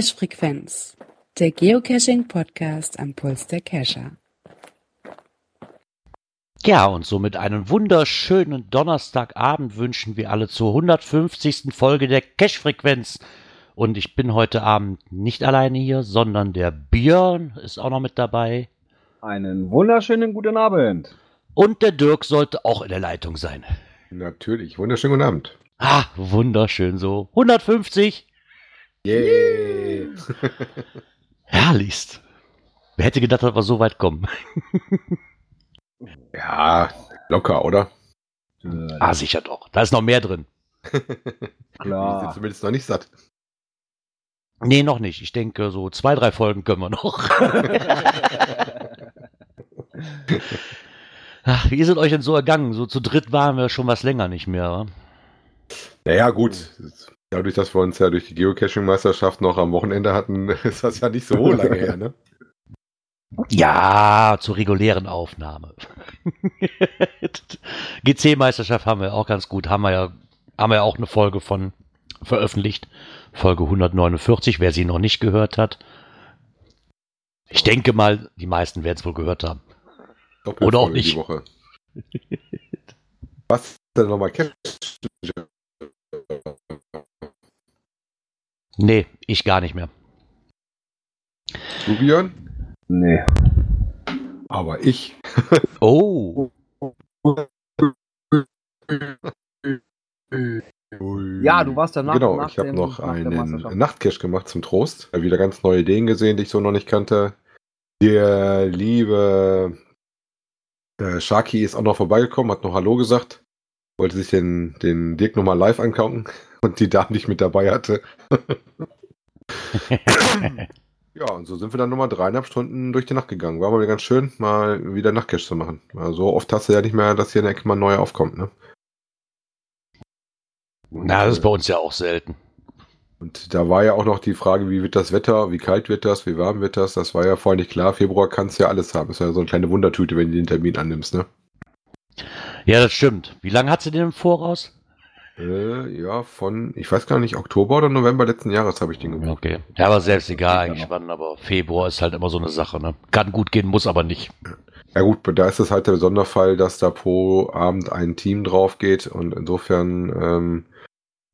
Cache-Frequenz, der Geocaching-Podcast am Puls der Cacher. Ja, und somit einen wunderschönen Donnerstagabend wünschen wir alle zur 150. Folge der Cache-Frequenz. Und ich bin heute Abend nicht alleine hier, sondern der Björn ist auch noch mit dabei. Einen wunderschönen guten Abend. Und der Dirk sollte auch in der Leitung sein. Natürlich, wunderschönen guten Abend. Ah, wunderschön so. 150. Yay! Herrlichst. Wer hätte gedacht, dass wir so weit kommen? ja, locker, oder? ah, sicher doch. Da ist noch mehr drin. Klar. Ich bin zumindest noch nicht satt. Nee, noch nicht. Ich denke, so zwei, drei Folgen können wir noch. Ach, wie ist es euch denn so ergangen? So zu dritt waren wir schon was länger nicht mehr. Wa? Naja, gut. Dadurch, dass wir uns ja durch die Geocaching-Meisterschaft noch am Wochenende hatten, ist das ja nicht so lange her, ne? Ja, zur regulären Aufnahme. GC-Meisterschaft haben wir auch ganz gut. Haben wir ja, haben wir auch eine Folge von veröffentlicht. Folge 149, wer sie noch nicht gehört hat. Ich denke mal, die meisten werden es wohl gehört haben. Oder auch nicht. Was denn nochmal Nee, ich gar nicht mehr. Du, Björn? Nee. Aber ich. oh. Ja, du warst danach. Genau, ich habe noch einen Nachtcash gemacht zum Trost. Wieder ganz neue Ideen gesehen, die ich so noch nicht kannte. Der liebe der Sharky ist auch noch vorbeigekommen, hat noch Hallo gesagt. Wollte sich den, den Dirk nochmal live angucken und die Dame, die ich mit dabei hatte. ja, und so sind wir dann nochmal dreieinhalb Stunden durch die Nacht gegangen. War mal ganz schön, mal wieder Nachtcash zu machen. Also oft hast du ja nicht mehr, dass hier in der Ecke mal neu aufkommt, ne? Na, das ist bei uns ja auch selten. Und da war ja auch noch die Frage, wie wird das Wetter, wie kalt wird das, wie warm wird das? Das war ja vorher nicht klar. Februar kannst du ja alles haben. Das ist ja so eine kleine Wundertüte, wenn du den Termin annimmst, ne? Ja, das stimmt. Wie lange hat sie den im Voraus? Äh, ja, von, ich weiß gar nicht, Oktober oder November letzten Jahres habe ich den gemacht. Okay. Ja, aber selbst egal eigentlich wann, aber Februar ist halt immer so eine Sache, ne? Kann gut gehen, muss aber nicht. Ja gut, da ist es halt der Sonderfall, dass da pro Abend ein Team drauf geht und insofern ähm,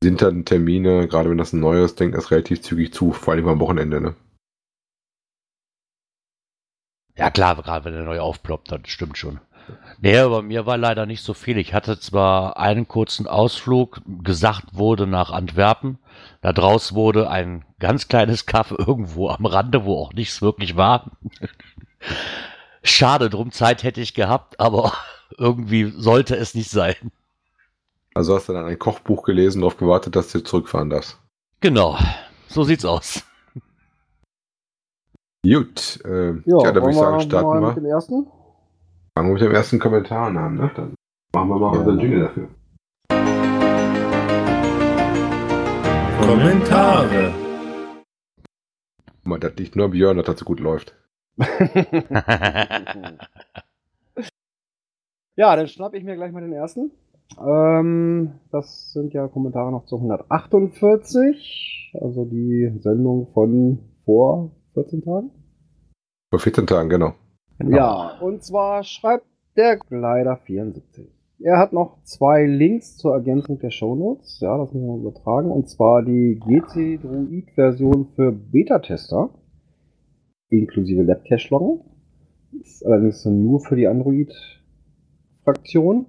sind dann Termine, gerade wenn das ein neues Ding ist, relativ zügig zu, vor allem am Wochenende, ne? Ja klar, gerade wenn der neu aufploppt, das stimmt schon. Nee, bei mir war leider nicht so viel. Ich hatte zwar einen kurzen Ausflug, gesagt wurde nach Antwerpen. Da draus wurde ein ganz kleines Kaffee irgendwo am Rande, wo auch nichts wirklich war. Schade, drum Zeit hätte ich gehabt, aber irgendwie sollte es nicht sein. Also hast du dann ein Kochbuch gelesen, darauf gewartet, dass du zurückfahren darfst. Genau, so sieht's aus. Gut, äh, ja, ja, da würde ich sagen, starten wir. Mit dem ersten? Fangen wir mit dem ersten Kommentar an, ne? Dann machen wir mal ja. unseren Jingle dafür. Kommentare. Guck mal, das liegt nur Björn, dass das so gut läuft. ja, dann schnapp ich mir gleich mal den ersten. Ähm, das sind ja Kommentare noch zu 148, also die Sendung von vor 14 Tagen. Vor 14 Tagen, genau. Genau. Ja, und zwar schreibt der Kleider 74. Er hat noch zwei Links zur Ergänzung der Shownotes. Ja, das müssen wir übertragen. Und zwar die GC Druid Version für Beta-Tester. Inklusive Labcache-Loggen. Ist allerdings nur für die Android-Fraktion.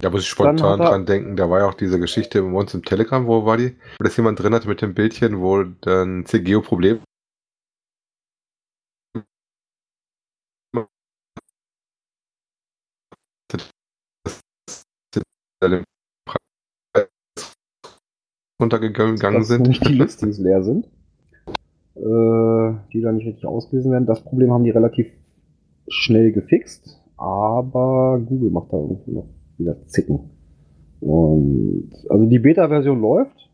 Da muss ich spontan dran denken, da war ja auch diese Geschichte bei uns im Telegram, wo war die? Wo das jemand drin hatte mit dem Bildchen, wo dann CGO Problem runtergegangen sind. Nicht die Listings leer sind, äh, die da nicht richtig ausgelesen werden. Das Problem haben die relativ schnell gefixt, aber Google macht da irgendwie noch wieder zicken. Und also die Beta-Version läuft.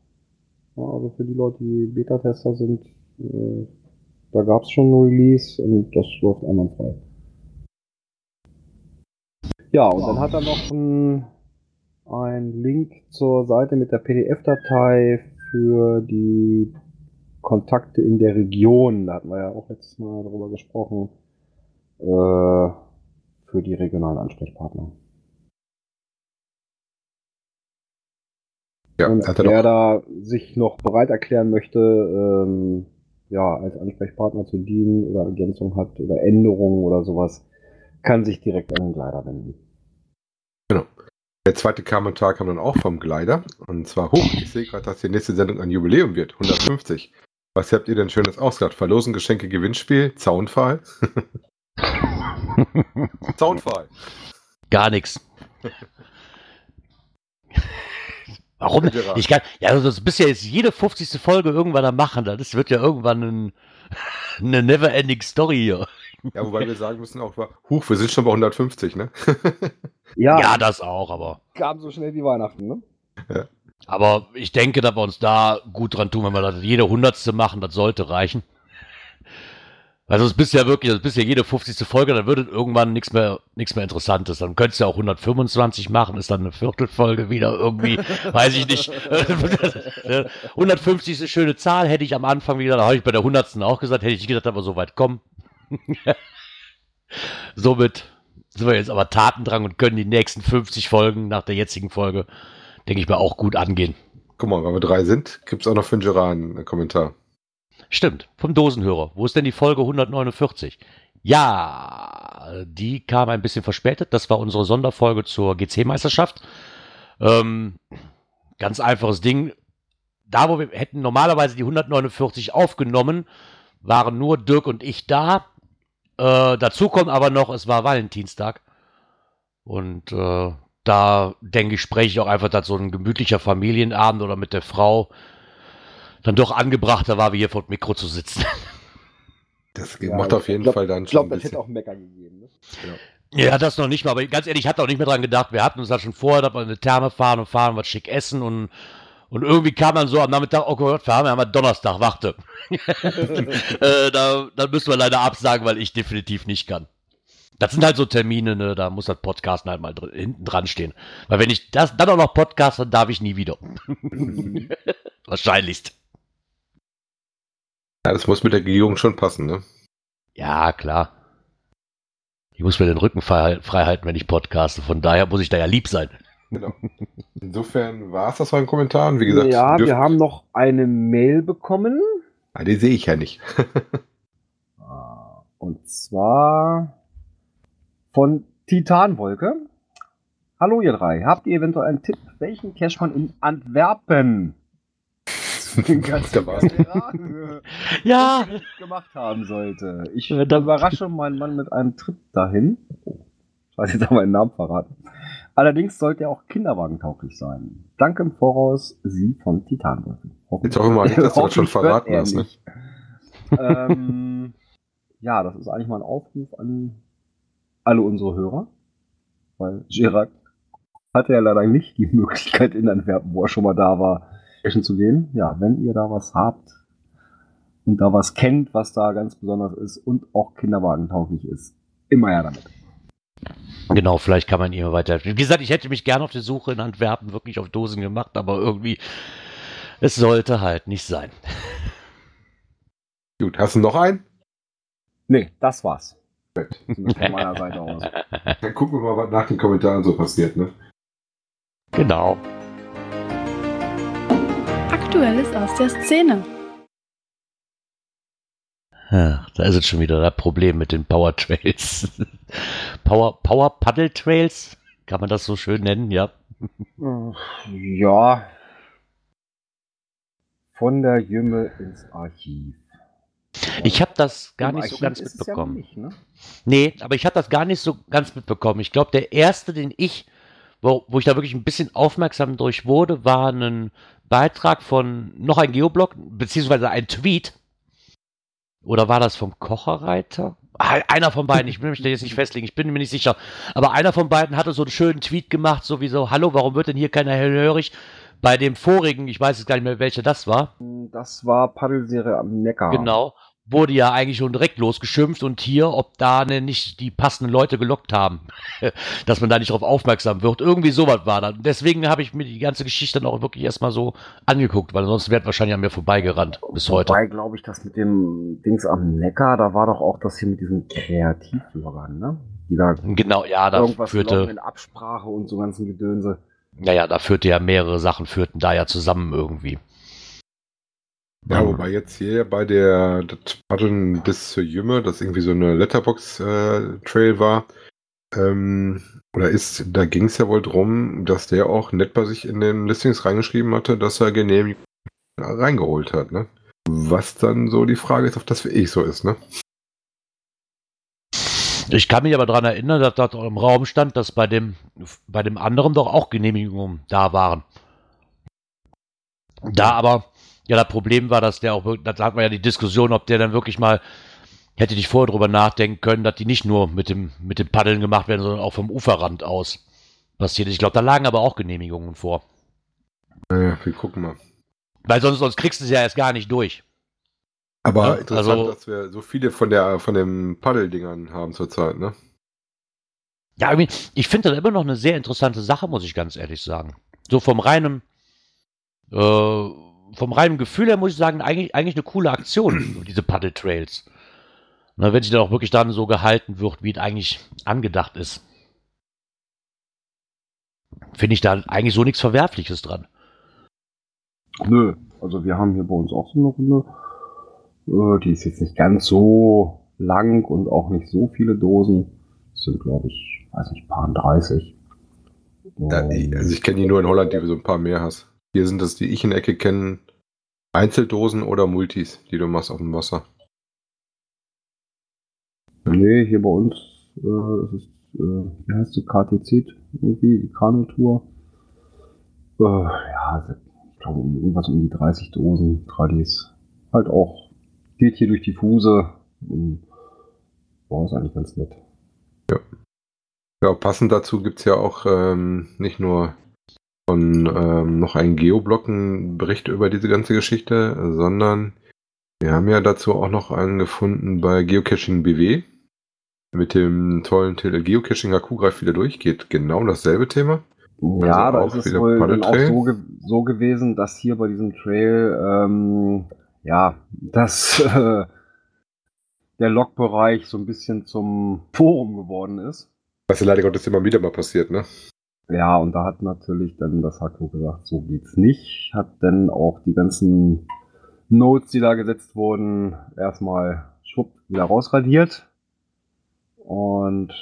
Also für die Leute, die Beta-Tester sind, äh, da gab es schon ein Release und das läuft einwandfrei. Ja, und dann hat er noch ein, ein Link zur Seite mit der PDF-Datei für die Kontakte in der Region. Da hatten wir ja auch letztes Mal darüber gesprochen. Äh, für die regionalen Ansprechpartner. Ja, und wer da sich noch bereit erklären möchte, ähm, ja, als Ansprechpartner zu dienen oder Ergänzung hat oder Änderungen oder sowas, kann sich direkt an den Gleiter wenden. Der zweite Kommentar kam dann auch vom Gleiter. Und zwar hoch. Ich sehe gerade, dass die nächste Sendung ein Jubiläum wird. 150. Was habt ihr denn schönes ausgedacht? Verlosen, Geschenke, Gewinnspiel, Zaunfall? Zaunfall. Gar nichts. Warum? Ich kann, ja, also das bist ja jetzt jede 50. Folge irgendwann am machen. Das wird ja irgendwann ein, eine never-ending Story hier. Ja, wobei wir sagen müssen auch, huch, wir sind schon bei 150, ne? ja, ja, das auch, aber. Kam so schnell wie Weihnachten, ne? Ja. Aber ich denke, dass wir uns da gut dran tun, wenn wir das jede Hundertste machen, das sollte reichen. Also es bist ja wirklich, es bist ja jede 50. Folge, dann würde irgendwann nichts mehr, nichts mehr Interessantes. Dann könntest du ja auch 125 machen, ist dann eine Viertelfolge wieder irgendwie, weiß ich nicht. 150 ist eine schöne Zahl, hätte ich am Anfang wieder, da habe ich bei der 100. auch gesagt, hätte ich nicht gedacht, aber so weit kommen. Somit sind wir jetzt aber Tatendrang und können die nächsten 50 Folgen nach der jetzigen Folge, denke ich mal, auch gut angehen. Guck mal, weil wir drei sind, gibt es auch noch für den Gerard einen Kommentar. Stimmt, vom Dosenhörer. Wo ist denn die Folge 149? Ja, die kam ein bisschen verspätet. Das war unsere Sonderfolge zur GC-Meisterschaft. Ähm, ganz einfaches Ding. Da, wo wir hätten normalerweise die 149 aufgenommen, waren nur Dirk und ich da. Äh, dazu kommt aber noch, es war Valentinstag. Und äh, da denke ich, spreche ich auch einfach, dass so ein gemütlicher Familienabend oder mit der Frau dann doch angebrachter war, wie hier vor dem Mikro zu sitzen. Das ja, macht auf jeden glaub, Fall dann schon. Ich glaube, das hätte auch Mecker gegeben. Ne? Ja. ja, das noch nicht mal, aber ganz ehrlich, ich hatte auch nicht mehr dran gedacht. Wir hatten uns da schon vorher, dass wir eine Therme fahren und fahren, was schick essen und, und irgendwie kam dann so am Nachmittag, oh Gott, wir haben ja mal Donnerstag, warte. äh, da, da müssen wir leider absagen, weil ich definitiv nicht kann. Das sind halt so Termine, ne, da muss das Podcasten halt mal drin, hinten dran stehen. Weil wenn ich das dann auch noch podcast, dann darf ich nie wieder. Wahrscheinlichst. Ja, das muss mit der Regierung schon passen, ne? Ja, klar. Ich muss mir den Rücken frei, halten, wenn ich podcaste. Von daher muss ich da ja lieb sein. Genau. Insofern war es das von den Kommentaren. Wie gesagt, ja, wir haben noch eine Mail bekommen. Ah, die sehe ich ja nicht. Ah, und zwar von Titanwolke. Hallo ihr drei, habt ihr eventuell einen Tipp, welchen Cash man in Antwerpen ganz ja. gemacht haben sollte. Ich überrasche meinen Mann mit einem Trip dahin. Ich weiß jetzt aber meinen Namen verraten. Allerdings sollte er auch kinderwagentauglich sein. Danke im Voraus, Sie von Titanwürfen. Jetzt auch immer, dass du das schon verraten hast. Ne? ähm, ja, das ist eigentlich mal ein Aufruf an alle unsere Hörer. Weil Gerard hatte ja leider nicht die Möglichkeit in Antwerpen, wo er schon mal da war, zu gehen. Ja, wenn ihr da was habt und da was kennt, was da ganz besonders ist und auch kinderwagentauglich ist, immer ja damit. Genau, vielleicht kann man ihr weiter. Wie gesagt, ich hätte mich gerne auf die Suche in Antwerpen wirklich auf Dosen gemacht, aber irgendwie, es sollte halt nicht sein. Gut, hast du noch einen? Nee, das war's. Von meiner Seite aus. Dann gucken wir mal, was nach den Kommentaren so passiert, ne? Genau. Aktuelles aus der Szene. Ach, da ist jetzt schon wieder das Problem mit den Power Trails. Power, Power Paddle Trails? Kann man das so schön nennen, ja? Ja. Von der Jümme ins Archiv. Ich habe das gar Im nicht Archiv so ganz mitbekommen. Ja nicht, ne? Nee, aber ich habe das gar nicht so ganz mitbekommen. Ich glaube, der erste, den ich, wo, wo ich da wirklich ein bisschen aufmerksam durch wurde, war ein Beitrag von noch ein Geoblog, beziehungsweise ein Tweet. Oder war das vom Kocherreiter? Ah, einer von beiden, ich will mich da jetzt nicht festlegen, ich bin mir nicht sicher. Aber einer von beiden hatte so einen schönen Tweet gemacht, sowieso, hallo, warum wird denn hier keiner hellhörig? Bei dem vorigen, ich weiß jetzt gar nicht mehr, welcher das war. Das war Paddelserie am Neckar. Genau wurde ja eigentlich schon direkt losgeschimpft und hier, ob da ne, nicht die passenden Leute gelockt haben, dass man da nicht drauf aufmerksam wird. Irgendwie sowas war da. Deswegen habe ich mir die ganze Geschichte dann auch wirklich erstmal so angeguckt, weil sonst wäre wahrscheinlich an mir vorbeigerannt bis heute. Wobei, glaube ich, das mit dem Dings am Neckar, da war doch auch das hier mit diesen Kreativbürgern, ne? Die da genau, ja, da irgendwas führte in Absprache und so ganzen Gedönse. Ja, ja, da führte ja mehrere Sachen, führten da ja zusammen irgendwie. Ja, wobei jetzt hier bei der das Paddeln bis zur Jümme, das irgendwie so eine Letterbox-Trail äh, war, ähm, oder ist, da ging es ja wohl drum, dass der auch nett bei sich in den Listings reingeschrieben hatte, dass er Genehmigung reingeholt hat, ne? Was dann so die Frage ist, ob das für ich so ist, ne? Ich kann mich aber daran erinnern, dass dort im Raum stand, dass bei dem, bei dem anderen doch auch Genehmigungen da waren. Da aber ja das Problem war, dass der auch, da hat man ja die Diskussion, ob der dann wirklich mal hätte ich vorher drüber nachdenken können, dass die nicht nur mit dem, mit dem Paddeln gemacht werden, sondern auch vom Uferrand aus passiert. Ich glaube, da lagen aber auch Genehmigungen vor. Naja, wir gucken mal. Weil sonst, sonst kriegst du es ja erst gar nicht durch. Aber ja, interessant, also, dass wir so viele von der von den Paddeldingern haben zurzeit, ne? Ja, ich finde das immer noch eine sehr interessante Sache, muss ich ganz ehrlich sagen. So vom reinen, äh, vom reinen Gefühl her muss ich sagen, eigentlich, eigentlich eine coole Aktion, diese Paddeltrails. Na, wenn sie dann auch wirklich dann so gehalten wird, wie es eigentlich angedacht ist. Finde ich da eigentlich so nichts Verwerfliches dran. Nö, also wir haben hier bei uns auch so eine Runde. Äh, die ist jetzt nicht ganz so lang und auch nicht so viele Dosen. Das sind, glaube ich, weiß nicht, paar 30. Ja, also ich kenne die nur in Holland, die du so ein paar mehr hast. Hier sind das, die ich in der Ecke kenne, Einzeldosen oder Multis, die du machst auf dem Wasser. Nee, hier bei uns äh, ist es, äh, wie heißt die, KTC irgendwie, Kanutour. Äh, ja, ich glaube irgendwas um die 30 Dosen, Tradis. Halt auch, geht hier durch die Fuse. War ist eigentlich ganz nett. Ja. Ja, passend dazu gibt es ja auch ähm, nicht nur von ähm, noch einen Geoblocken-Bericht über diese ganze Geschichte, sondern wir haben ja dazu auch noch einen gefunden bei Geocaching BW mit dem tollen Titel Geocaching HQ greift wieder durch, geht genau dasselbe Thema. Ja, also da ist es wohl dann auch so, ge so, gewesen, dass hier bei diesem Trail, ähm, ja, dass äh, der Logbereich so ein bisschen zum Forum geworden ist. Was ja leider Gottes immer wieder mal passiert, ne? Ja, und da hat natürlich dann das HQ gesagt, so geht's nicht. Hat dann auch die ganzen Notes, die da gesetzt wurden, erstmal schwupp wieder rausradiert. Und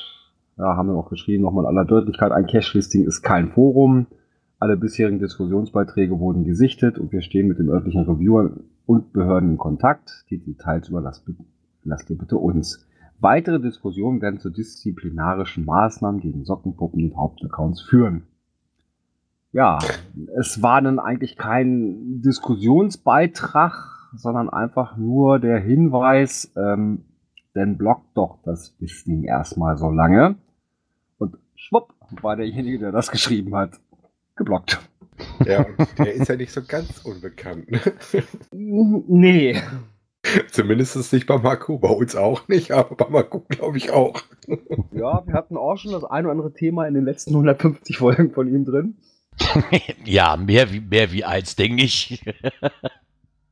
ja, haben dann auch geschrieben, nochmal in aller Deutlichkeit, ein Cache-Listing ist kein Forum. Alle bisherigen Diskussionsbeiträge wurden gesichtet und wir stehen mit dem örtlichen Reviewer und Behörden in Kontakt. Die Details überlasst lasst ihr bitte uns. Weitere Diskussionen werden zu disziplinarischen Maßnahmen gegen Sockenpuppen und Hauptaccounts führen. Ja, es war dann eigentlich kein Diskussionsbeitrag, sondern einfach nur der Hinweis, ähm, denn blockt doch das Ding erstmal so lange. Und schwupp war derjenige, der das geschrieben hat, geblockt. Ja, und der ist ja nicht so ganz unbekannt. Ne? nee. Zumindest ist nicht bei Marco, bei uns auch nicht, aber bei Marco glaube ich auch. Ja, wir hatten auch schon das ein oder andere Thema in den letzten 150 Folgen von ihm drin. ja, mehr wie, mehr wie eins, denke ich.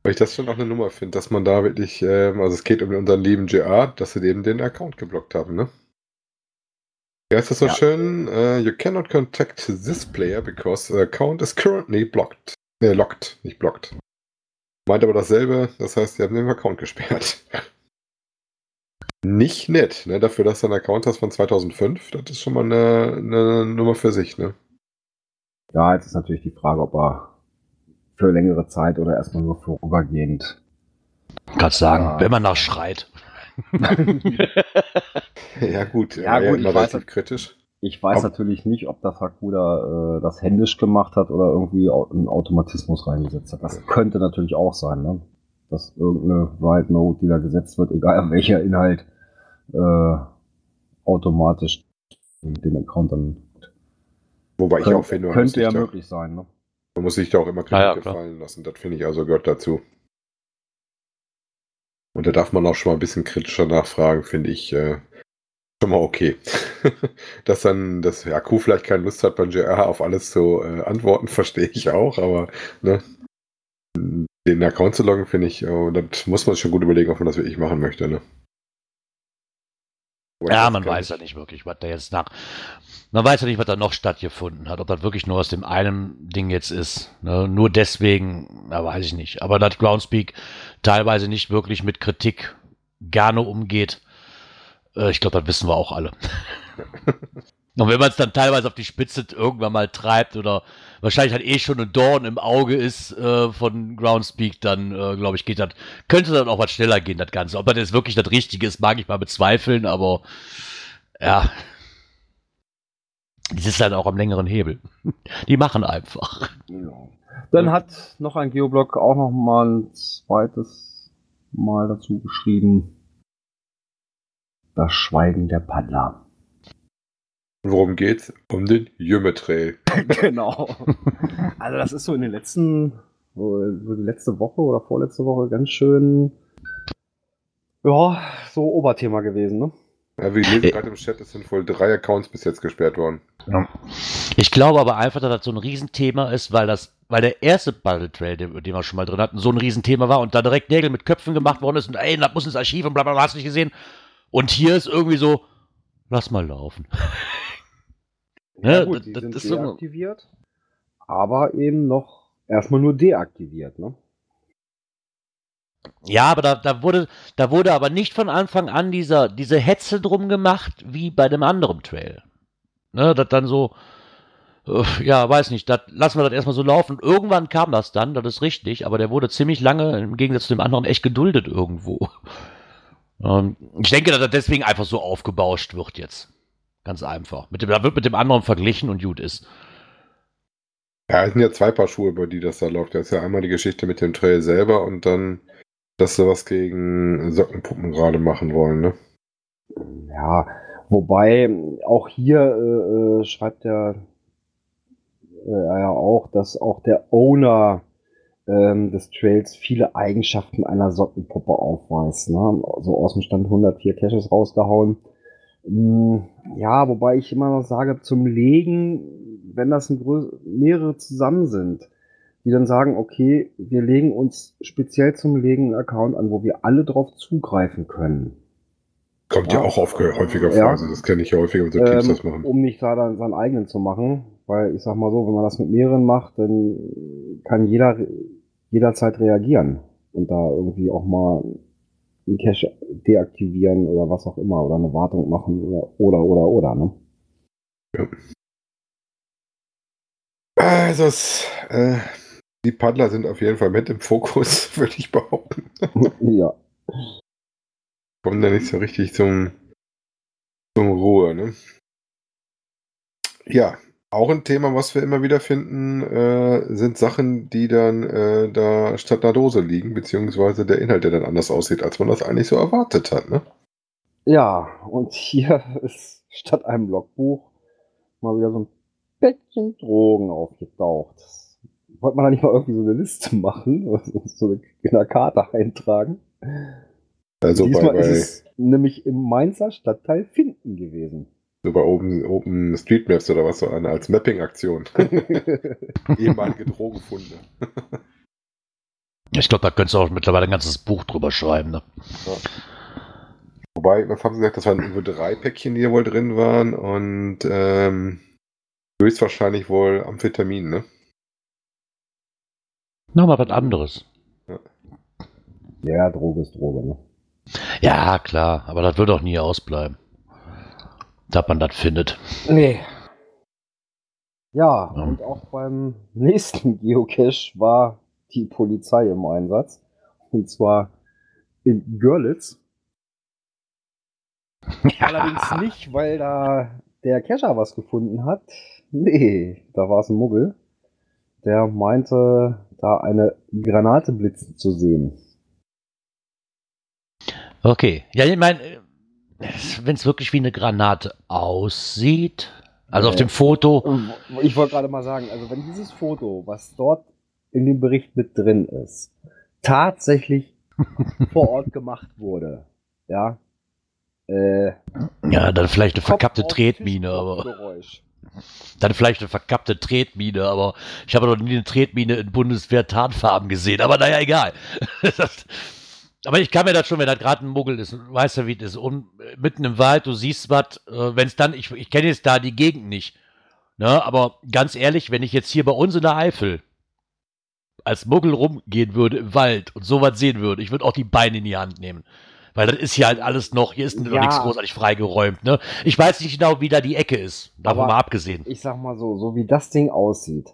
Weil ich das schon auch eine Nummer finde, dass man da wirklich, ähm, also es geht um unseren lieben GR, dass sie eben den Account geblockt haben, ne? Ja, ist das so ja. schön? Uh, you cannot contact this player because the account is currently blocked. Ne, locked, nicht blocked. Meint aber dasselbe, das heißt, sie haben den Account gesperrt. nicht nett, ne? Dafür, dass du einen Account hast von 2005, das ist schon mal eine, eine Nummer für sich, ne? Ja, jetzt ist natürlich die Frage, ob er für längere Zeit oder erstmal nur vorübergehend. Kannst sagen, ja. wenn man nach schreit. ja, gut, ja, gut immer relativ kritisch. Ich weiß Ob natürlich nicht, ob das Hakuda äh, das händisch gemacht hat oder irgendwie einen Automatismus reingesetzt hat. Das könnte natürlich auch sein, ne? dass irgendeine Write Note, die da gesetzt wird, egal welcher Inhalt, äh, automatisch den Account dann. Wobei ich auch finde, könnte ja möglich sein. Ne? Man muss sich da auch immer Kritik ja, gefallen lassen. Das finde ich also gehört dazu. Und da darf man auch schon mal ein bisschen kritischer nachfragen, finde ich äh, schon mal okay. Dass dann das ja, Q vielleicht keine Lust hat, beim JR auf alles zu äh, antworten, verstehe ich auch, aber ne, den Account zu loggen, finde ich, oh, das muss man sich schon gut überlegen, ob man das wirklich machen möchte. Ne? Ja, man weiß ja nicht wirklich, was da jetzt nach. Man weiß ja nicht, was da noch stattgefunden hat. Ob das wirklich nur aus dem einen Ding jetzt ist. Ne? Nur deswegen, da weiß ich nicht. Aber dass Groundspeak teilweise nicht wirklich mit Kritik gerne umgeht, äh, ich glaube, das wissen wir auch alle. Und wenn man es dann teilweise auf die Spitze irgendwann mal treibt oder wahrscheinlich halt eh schon ein Dorn im Auge ist äh, von Groundspeak, dann äh, glaube ich, geht das, könnte dann auch was schneller gehen, das Ganze. Ob das jetzt wirklich das Richtige ist, mag ich mal bezweifeln, aber ja. Die ist halt auch am längeren Hebel. Die machen einfach. Dann hat noch ein Geoblog auch noch mal ein zweites Mal dazu geschrieben. Das Schweigen der Paddler. Worum geht's? Um den Jümme-Trail. genau. Also das ist so in den letzten, so die letzte Woche oder vorletzte Woche ganz schön, ja, so Oberthema gewesen, ne? Ja, wir lesen gerade im Chat, es sind wohl drei Accounts bis jetzt gesperrt worden. Ich glaube aber einfach, dass das so ein Riesenthema ist, weil das, weil der erste Battle Trail, den, den wir schon mal drin hatten, so ein Riesenthema war und da direkt Nägel mit Köpfen gemacht worden ist und ey, das muss ins Archiv und bla bla bla, hast du nicht gesehen. Und hier ist irgendwie so, lass mal laufen. Ja, gut, die das, sind das deaktiviert, so aber eben noch erstmal nur deaktiviert, ne? Ja, aber da, da, wurde, da wurde aber nicht von Anfang an dieser, diese Hetze drum gemacht, wie bei dem anderen Trail. Ne, das dann so, äh, ja, weiß nicht, das, lassen wir das erstmal so laufen. Irgendwann kam das dann, das ist richtig, aber der wurde ziemlich lange im Gegensatz zu dem anderen echt geduldet irgendwo. Ähm, ich denke, dass er deswegen einfach so aufgebauscht wird jetzt. Ganz einfach. Mit dem, da wird mit dem anderen verglichen und gut ist. Ja, es sind ja zwei Paar Schuhe, bei die das da läuft. Das ist ja einmal die Geschichte mit dem Trail selber und dann, dass sie was gegen Sockenpuppen gerade machen wollen, ne? Ja, wobei auch hier äh, äh schreibt er äh, ja auch, dass auch der Owner ähm, des Trails viele Eigenschaften einer Sockenpuppe aufweist. Ne? So aus dem Stand 104 Caches rausgehauen. Hm, ja, wobei ich immer noch sage, zum Legen, wenn das mehrere zusammen sind, die dann sagen, okay, wir legen uns speziell zum Legen einen Account an, wo wir alle drauf zugreifen können. Kommt ja, ja auch auf, häufiger vor, ja. also das kenne ich ja häufiger, wenn so Teams ähm, das machen. Um nicht da dann seinen eigenen zu machen, weil ich sag mal so, wenn man das mit mehreren macht, dann kann jeder jederzeit reagieren und da irgendwie auch mal einen Cache deaktivieren oder was auch immer oder eine Wartung machen oder oder oder, oder ne? Ja. Also es, äh, die Paddler sind auf jeden Fall mit im Fokus, würde ich behaupten. ja. Kommen da nicht so richtig zum, zum Ruhe, ne? Ja, auch ein Thema, was wir immer wieder finden, äh, sind Sachen, die dann äh, da statt einer Dose liegen, beziehungsweise der Inhalt, der dann anders aussieht, als man das eigentlich so erwartet hat, ne? Ja, und hier ist statt einem Logbuch mal wieder so ein Päckchen Drogen aufgetaucht. Wollte man da nicht mal irgendwie so eine Liste machen, so eine, in der Karte eintragen? Also Diesmal bei, bei ist es nämlich im Mainzer Stadtteil Finden gewesen. So bei Open, Open Street Maps oder was so eine als Mapping-Aktion. Ehemalige Drogenfunde. ich glaube, da könntest du auch mittlerweile ein ganzes Buch drüber schreiben. Ne? Ja. Wobei, was haben sie gesagt, das waren über drei Päckchen, die da wohl drin waren und ähm, höchstwahrscheinlich wohl Amphetamin, ne? Nochmal was anderes. Ja. ja, Droge ist Droge, ne? Ja, klar, aber das wird auch nie ausbleiben dass man das findet. Nee. Ja, ja, und auch beim nächsten Geocache war die Polizei im Einsatz. Und zwar in Görlitz. Ja. Allerdings nicht, weil da der Cacher was gefunden hat. Nee, da war es ein Muggel. Der meinte, da eine Granate blitzen zu sehen. Okay. Ja, ich meine, wenn es wirklich wie eine Granate aussieht, also nee. auf dem Foto. Ich wollte gerade mal sagen, also wenn dieses Foto, was dort in dem Bericht mit drin ist, tatsächlich vor Ort gemacht wurde. Ja. Äh, ja, dann vielleicht eine verkappte Tretmine, aber. Dann vielleicht eine verkappte Tretmine, aber ich habe noch nie eine Tretmine in Bundeswehr-Tarnfarben gesehen, aber naja, egal. aber ich kann mir das schon, wenn das gerade ein Muggel ist, weißt du, wie das ist, und mitten im Wald, du siehst was, äh, wenn es dann, ich, ich kenne jetzt da die Gegend nicht, ne, aber ganz ehrlich, wenn ich jetzt hier bei uns in der Eifel als Muggel rumgehen würde im Wald und sowas sehen würde, ich würde auch die Beine in die Hand nehmen. Weil das ist hier halt alles noch, hier ist ja. noch nichts großartig freigeräumt. Ne? Ich weiß nicht genau, wie da die Ecke ist. Davon mal abgesehen. Ich sag mal so, so wie das Ding aussieht.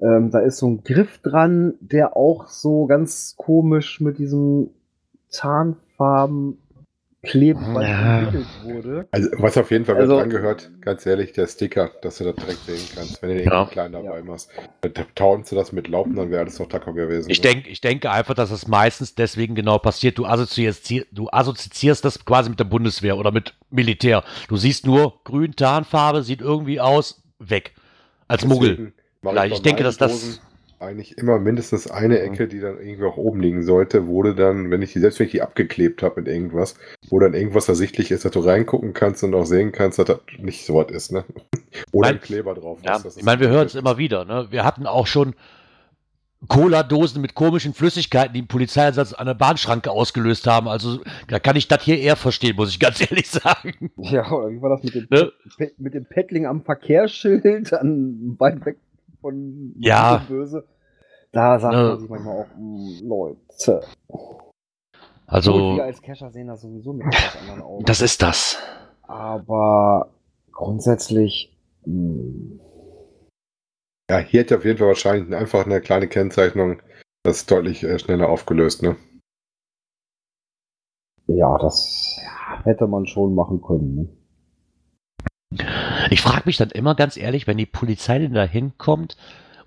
Ähm, da ist so ein Griff dran, der auch so ganz komisch mit diesem Tarnfarben Klebeband ja. wurde. Also was auf jeden Fall also, dran gehört, ganz ehrlich, der Sticker, dass du das direkt sehen kannst, wenn du den ja. klein dabei ja. machst. Taunst du das mit Laufen, dann wäre das doch tacker gewesen. Ich, denk, ich denke einfach, dass es meistens deswegen genau passiert. Du assoziierst, du assoziierst das quasi mit der Bundeswehr oder mit Militär. Du siehst nur grün, Tarnfarbe, sieht irgendwie aus, weg. Als Muggel. Ich, ich denke, dass das eigentlich immer mindestens eine Ecke, die dann irgendwie auch oben liegen sollte, wurde dann, wenn ich die, selbst wenn ich die abgeklebt habe mit irgendwas, wo dann irgendwas ersichtlich ist, dass du reingucken kannst und auch sehen kannst, dass das nicht so was ist, ne? Oder mein, ein Kleber drauf ja, ist. Ich meine, wir hören es immer wieder, ne? Wir hatten auch schon Cola-Dosen mit komischen Flüssigkeiten, die im Polizeieinsatz an der Bahnschranke ausgelöst haben. Also da kann ich das hier eher verstehen, muss ich ganz ehrlich sagen. Ja, oder wie war das mit dem, ne? mit dem Paddling am Verkehrsschild, an weit weg von ja. Böse? Da sagt ne. man sich manchmal auch, hm, Leute. Also. Und wir als Cacher sehen das sowieso mit anderen Augen. Das ist das. Aber grundsätzlich. Mh. Hm. Ja, hier hätte auf jeden Fall wahrscheinlich einfach eine kleine Kennzeichnung. Das ist deutlich äh, schneller aufgelöst, ne? Ja, das hätte man schon machen können, ne? Ich frage mich dann immer ganz ehrlich, wenn die Polizei denn da hinkommt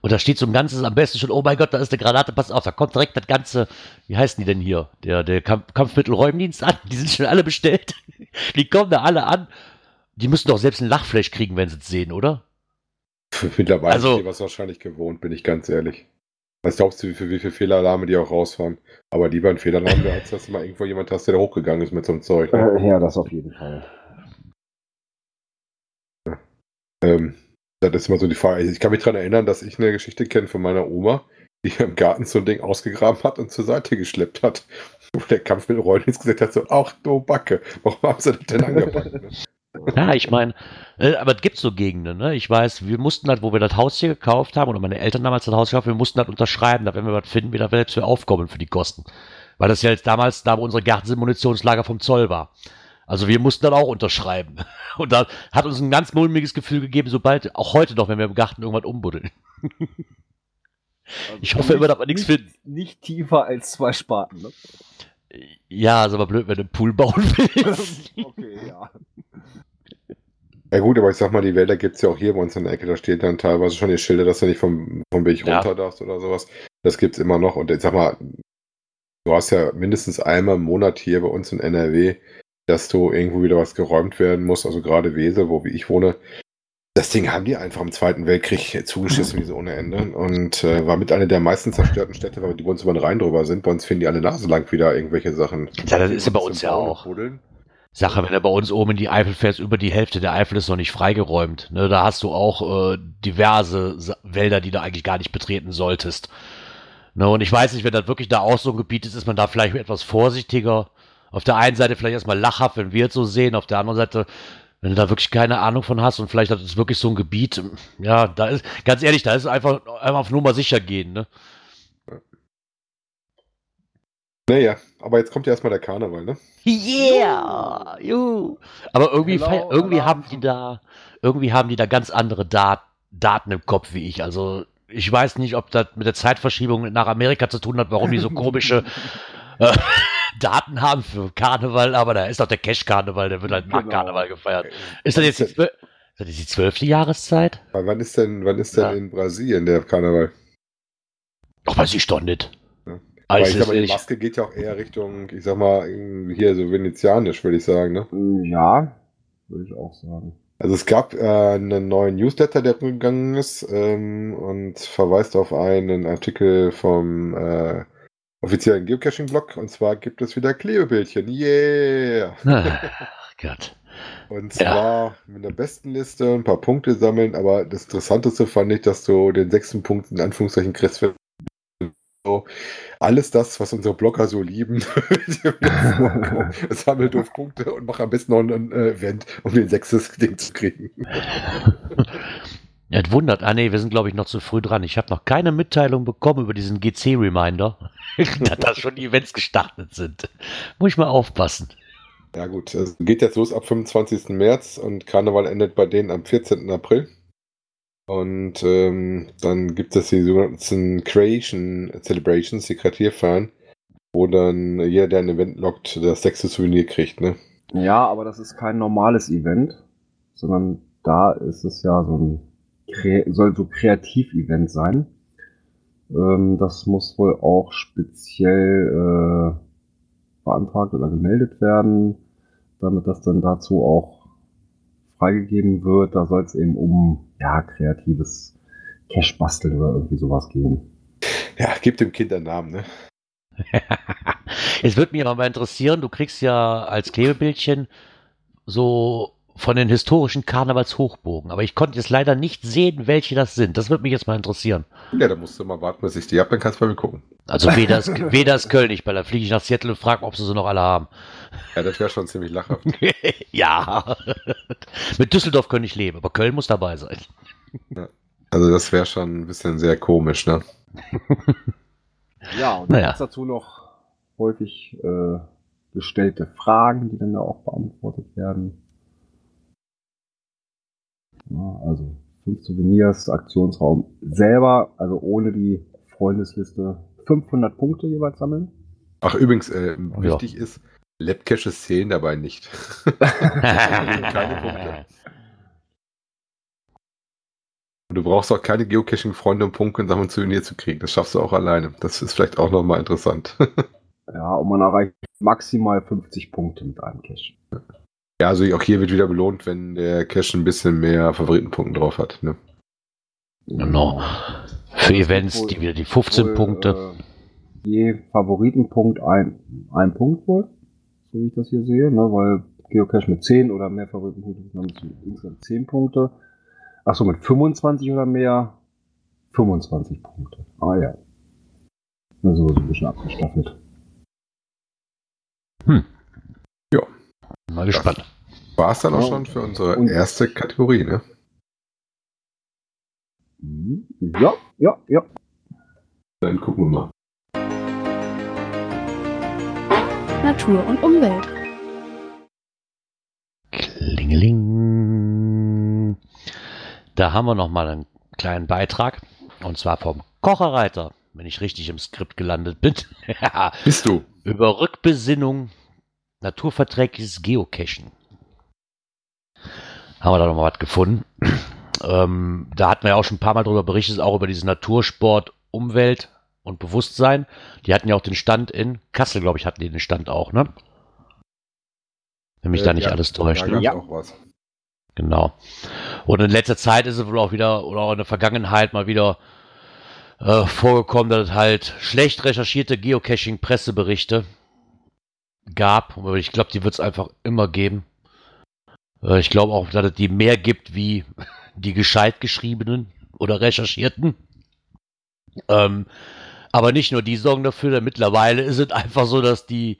und da steht so ein ganzes, am besten schon, oh mein Gott, da ist eine Granate, pass auf, da kommt direkt das ganze, wie heißen die denn hier? Der, der Kampf, Kampfmittelräumdienst an, die sind schon alle bestellt. Die kommen da alle an. Die müssen doch selbst ein Lachfleisch kriegen, wenn sie es sehen, oder? Mittlerweile also, ist die was wahrscheinlich gewohnt, bin ich ganz ehrlich. Was glaubst du, wie, viel, wie viele Fehlalarme die auch rausfahren? Aber lieber ein Fehlalarm, als dass du mal irgendwo jemand hast, der da hochgegangen ist mit so einem Zeug. Ne? Äh, ja, das auf jeden Fall. Ja. Ähm, das ist immer so die Frage. Ich kann mich daran erinnern, dass ich eine Geschichte kenne von meiner Oma, die im Garten so ein Ding ausgegraben hat und zur Seite geschleppt hat. Wo der Kampf mit Rollins gesagt hat, so, ach du Backe, warum haben sie das denn angepackt? Ne? Ja, ich meine, äh, aber es gibt so Gegenden, ne? Ich weiß, wir mussten halt, wo wir das Haus hier gekauft haben, oder meine Eltern damals das Haus gekauft, wir mussten halt unterschreiben, da wenn wir was finden, wir da selbst für aufkommen für die Kosten. Weil das ja jetzt damals, da wo unsere Gartenmunitionslager vom Zoll war. Also wir mussten dann auch unterschreiben. Und da hat uns ein ganz mulmiges Gefühl gegeben, sobald, auch heute noch, wenn wir im Garten irgendwas umbuddeln. Also ich hoffe immer, dass wir nichts finden. Nicht tiefer als zwei Spaten, ne? Ja, ist aber blöd, wenn du einen Pool bauen willst. okay, ja. Ja gut, aber ich sag mal, die Wälder gibt es ja auch hier bei uns in der Ecke. Da steht dann teilweise schon die Schilder, dass du nicht vom, vom Weg runter ja. darfst oder sowas. Das gibt es immer noch. Und ich sag mal, du hast ja mindestens einmal im Monat hier bei uns in NRW dass du irgendwo wieder was geräumt werden muss. Also gerade Wesel, wo wie ich wohne, das Ding haben die einfach im Zweiten Weltkrieg zugeschissen wie so ohne Ende und äh, war mit einer der meisten zerstörten Städte, weil die bei uns über den Rhein drüber sind. Bei uns finden die alle Nase lang wieder irgendwelche Sachen. Ja, das ist ja bei uns ja auch. Sache, wenn du bei uns oben in die Eifel fährst, über die Hälfte der Eifel ist noch nicht freigeräumt. Ne, da hast du auch äh, diverse Wälder, die du eigentlich gar nicht betreten solltest. Ne, und ich weiß nicht, wenn das wirklich da auch so ein Gebiet ist, ist man da vielleicht etwas vorsichtiger auf der einen Seite vielleicht erstmal lachhaft, wenn wir es so sehen, auf der anderen Seite, wenn du da wirklich keine Ahnung von hast und vielleicht hat es wirklich so ein Gebiet, ja, da ist, ganz ehrlich, da ist einfach, einfach auf Nummer sicher gehen, ne? Naja, aber jetzt kommt ja erstmal der Karneval, ne? Yeah! Juhu. Aber irgendwie, hello, irgendwie hello. haben die da, irgendwie haben die da ganz andere Dat Daten im Kopf wie ich. Also ich weiß nicht, ob das mit der Zeitverschiebung nach Amerika zu tun hat, warum die so komische äh, Daten haben für Karneval, aber da ist doch der Cash-Karneval, der wird halt nach genau. Karneval gefeiert. Ist das jetzt die, ist das die zwölfte Jahreszeit? wann ist denn, wann ist denn ja. in Brasilien der Karneval? Ach, weiß ich doch nicht. Ja. Aber ich mal, die Maske geht ja auch eher Richtung, ich sag mal, hier so venezianisch, würde ich sagen, ne? Ja, würde ich auch sagen. Also es gab äh, einen neuen Newsletter, der umgegangen ist ähm, und verweist auf einen Artikel vom äh, offiziellen Geocaching-Blog und zwar gibt es wieder Klebebildchen. Yeah! Ach Gott. Und zwar ja. mit der besten Liste ein paar Punkte sammeln, aber das Interessanteste fand ich, dass du den sechsten Punkt in Anführungszeichen kriegst für alles das, was unsere Blogger so lieben. Sammelt auf Punkte und mach am besten noch ein Event, um den sechstes Ding zu kriegen. Ja, wundert. Ah, nee, wir sind, glaube ich, noch zu früh dran. Ich habe noch keine Mitteilung bekommen über diesen GC-Reminder, dass da schon Events gestartet sind. Muss ich mal aufpassen. Ja, gut. Es geht jetzt los ab 25. März und Karneval endet bei denen am 14. April. Und ähm, dann gibt es die sogenannten Creation Celebrations, die Quartierfahren, wo dann jeder, der ein Event lockt, das sechste Souvenir kriegt, ne? Ja, aber das ist kein normales Event, sondern da ist es ja so ein soll so Kreativ-Event sein. Ähm, das muss wohl auch speziell äh, beantragt oder gemeldet werden, damit das dann dazu auch freigegeben wird. Da soll es eben um ja, kreatives Cash-Basteln oder irgendwie sowas gehen. Ja, gibt dem Kind einen Namen, ne? es würde mich aber mal interessieren, du kriegst ja als Klebebildchen so von den historischen Karnevalshochbogen, aber ich konnte jetzt leider nicht sehen, welche das sind. Das würde mich jetzt mal interessieren. Ja, da musst du mal warten, bis ich die habe, dann kannst du mal gucken. Also weder ist, weder ist Köln nicht, weil da fliege ich nach Seattle und frage, ob sie sie noch alle haben. Ja, das wäre schon ziemlich lachhaft. ja, mit Düsseldorf könnte ich leben, aber Köln muss dabei sein. Ja. Also das wäre schon ein bisschen sehr komisch, ne? ja, und dann naja. gibt dazu noch häufig äh, gestellte Fragen, die dann da auch beantwortet werden. Ja, also fünf Souvenirs, Aktionsraum selber, also ohne die Freundesliste 500 Punkte jeweils sammeln. Ach, übrigens, äh, wichtig ja. ist, Labcaches zählen dabei nicht. keine Punkte. Und du brauchst auch keine Geocaching-Freunde, um Punkte in Sachen Souvenir zu kriegen. Das schaffst du auch alleine. Das ist vielleicht auch nochmal interessant. ja, und man erreicht maximal 50 Punkte mit einem Cache. Ja, also auch hier wird wieder belohnt, wenn der Cache ein bisschen mehr Favoritenpunkte drauf hat. Ne? Genau. Für Events, wohl, die wieder die 15 wohl, Punkte. Äh, je Favoritenpunkt ein, ein Punkt wohl, so wie ich das hier sehe, ne? weil Geocache mit 10 oder mehr Favoritenpunkte haben insgesamt 10 Punkte. Achso, mit 25 oder mehr 25 Punkte. Ah ja. Also so ein bisschen abgestaffelt. Hm. Mal gespannt. War es dann auch schon für unsere Und erste Kategorie, ne? Ja, ja, ja. Dann gucken wir mal. Natur und Umwelt. Klingeling. Da haben wir noch mal einen kleinen Beitrag. Und zwar vom Kocherreiter, wenn ich richtig im Skript gelandet bin. Bist du? Über Rückbesinnung naturverträgliches Geocachen. Haben wir da noch mal was gefunden. ähm, da hatten wir ja auch schon ein paar Mal darüber berichtet, auch über diesen Natursport, Umwelt und Bewusstsein. Die hatten ja auch den Stand in Kassel, glaube ich, hatten die den Stand auch, ne? Wenn mich äh, da nicht ja, alles täuscht. Ne? Ja, auch was. Genau. Und in letzter Zeit ist es wohl auch wieder, oder auch in der Vergangenheit mal wieder äh, vorgekommen, dass halt schlecht recherchierte Geocaching-Presseberichte gab. Aber ich glaube, die wird es einfach immer geben. Äh, ich glaube auch, dass es die mehr gibt wie die gescheit geschriebenen oder recherchierten. Ähm, aber nicht nur die sorgen dafür, denn mittlerweile ist es einfach so, dass die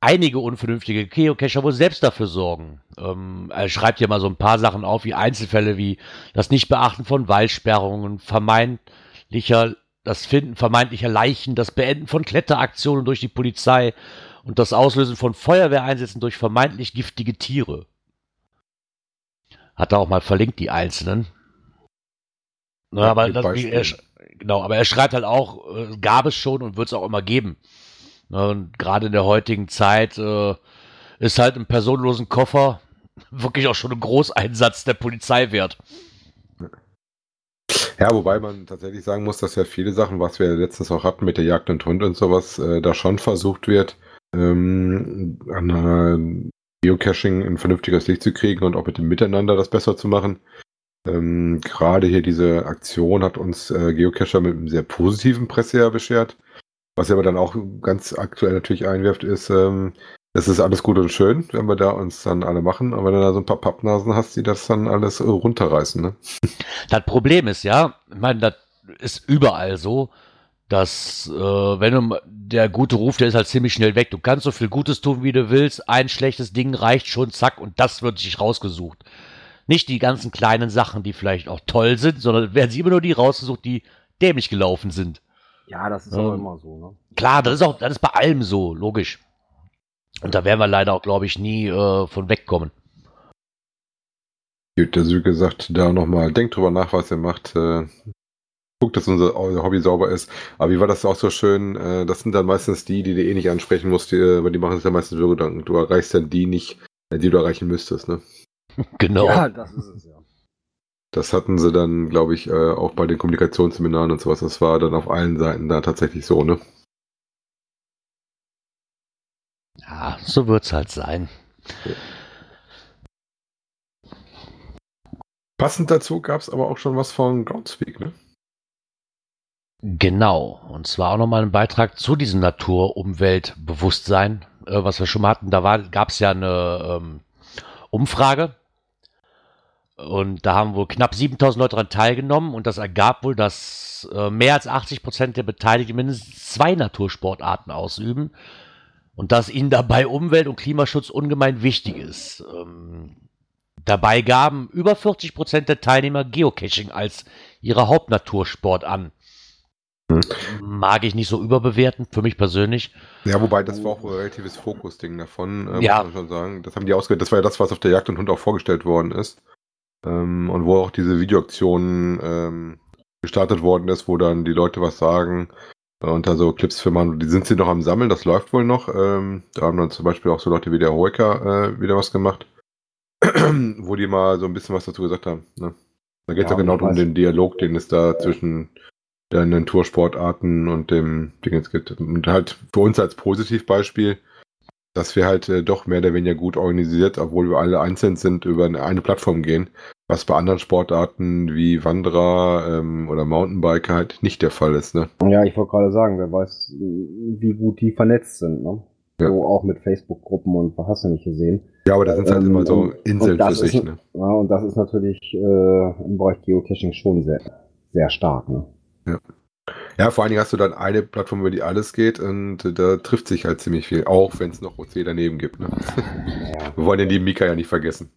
einige unvernünftige Geocacher wohl selbst dafür sorgen. Ähm, er schreibt ja mal so ein paar Sachen auf, wie Einzelfälle wie das Nichtbeachten von Waldsperrungen, vermeintlicher, das Finden vermeintlicher Leichen, das Beenden von Kletteraktionen durch die Polizei und das Auslösen von Feuerwehreinsätzen durch vermeintlich giftige Tiere. Hat er auch mal verlinkt, die einzelnen. Na, aber das, er, genau, aber er schreibt halt auch, äh, gab es schon und wird es auch immer geben. Na, und gerade in der heutigen Zeit äh, ist halt ein personenlosen Koffer wirklich auch schon ein Großeinsatz der Polizei wert. Ja, wobei man tatsächlich sagen muss, dass ja viele Sachen, was wir letztens auch hatten mit der Jagd und Hund und sowas, äh, da schon versucht wird, ähm, an Geocaching ein vernünftiges Licht zu kriegen und auch mit dem Miteinander das besser zu machen. Ähm, Gerade hier diese Aktion hat uns äh, Geocacher mit einem sehr positiven Presse ja beschert. Was er aber dann auch ganz aktuell natürlich einwirft, ist, ähm, das ist alles gut und schön, wenn wir da uns dann alle machen, aber wenn du da so ein paar Pappnasen hast, die das dann alles äh, runterreißen, ne? Das Problem ist ja, ich meine, das ist überall so, dass äh, wenn du der gute Ruf, der ist halt ziemlich schnell weg. Du kannst so viel Gutes tun, wie du willst. Ein schlechtes Ding reicht schon, zack, und das wird sich rausgesucht. Nicht die ganzen kleinen Sachen, die vielleicht auch toll sind, sondern werden sie immer nur die rausgesucht, die dämlich gelaufen sind. Ja, das ist auch immer so, ne? Klar, das ist auch, das ist bei allem so, logisch. Und da werden wir leider auch, glaube ich, nie äh, von wegkommen. Gut, der Süge sagt da nochmal, denkt drüber nach, was ihr macht. Äh, guckt, dass unser Hobby sauber ist. Aber wie war das auch so schön? Äh, das sind dann meistens die, die du eh nicht ansprechen musst, die, aber die machen es ja meistens so Gedanken. Du erreichst dann die nicht, äh, die du erreichen müsstest, ne? Genau. Ja, das ist es ja. Das hatten sie dann, glaube ich, äh, auch bei den Kommunikationsseminaren und sowas. Das war dann auf allen Seiten da tatsächlich so, ne? Ja, so wird's halt sein. Passend dazu gab es aber auch schon was von Groundspeak, ne? Genau. Und zwar auch nochmal ein Beitrag zu diesem Natur-Umwelt-Bewusstsein, äh, was wir schon mal hatten. Da gab es ja eine ähm, Umfrage. Und da haben wohl knapp 7000 Leute daran teilgenommen. Und das ergab wohl, dass äh, mehr als 80 Prozent der Beteiligten mindestens zwei Natursportarten ausüben. Und dass ihnen dabei Umwelt- und Klimaschutz ungemein wichtig ist. Ähm, dabei gaben über 40 Prozent der Teilnehmer Geocaching als ihre Hauptnatursport an. Hm. Mag ich nicht so überbewerten, für mich persönlich. Ja, wobei das war auch ein relatives Fokusding davon, äh, ja. muss man schon sagen. Das haben die ausgewählt, das war ja das, was auf der Jagd und Hund auch vorgestellt worden ist. Ähm, und wo auch diese Videoaktion ähm, gestartet worden ist, wo dann die Leute was sagen und da so Clips für man, die sind sie noch am Sammeln, das läuft wohl noch. Ähm, da haben dann zum Beispiel auch so Leute wie der Hoeker äh, wieder was gemacht, wo die mal so ein bisschen was dazu gesagt haben. Ne? Da geht es ja, ja genau um den Dialog, den es da zwischen den Natursportarten und dem Ding jetzt gibt. Und halt für uns als Positivbeispiel, dass wir halt äh, doch mehr oder weniger gut organisiert, obwohl wir alle einzeln sind, über eine, eine Plattform gehen, was bei anderen Sportarten wie Wanderer ähm, oder Mountainbiker halt nicht der Fall ist. Ne? Ja, ich wollte gerade sagen, wer weiß, wie gut die vernetzt sind. Ne? Ja. So auch mit Facebook-Gruppen und was hast du nicht gesehen. Ja, aber da sind halt ähm, immer so Inseln für sich. Ist, ne? Ja, und das ist natürlich äh, im Bereich Geocaching schon sehr, sehr stark. Ne? Ja. Ja, vor allen Dingen hast du dann eine Plattform, über die alles geht und da trifft sich halt ziemlich viel, auch wenn es noch OC daneben gibt. Ne? Wir wollen den lieben Mika ja nicht vergessen.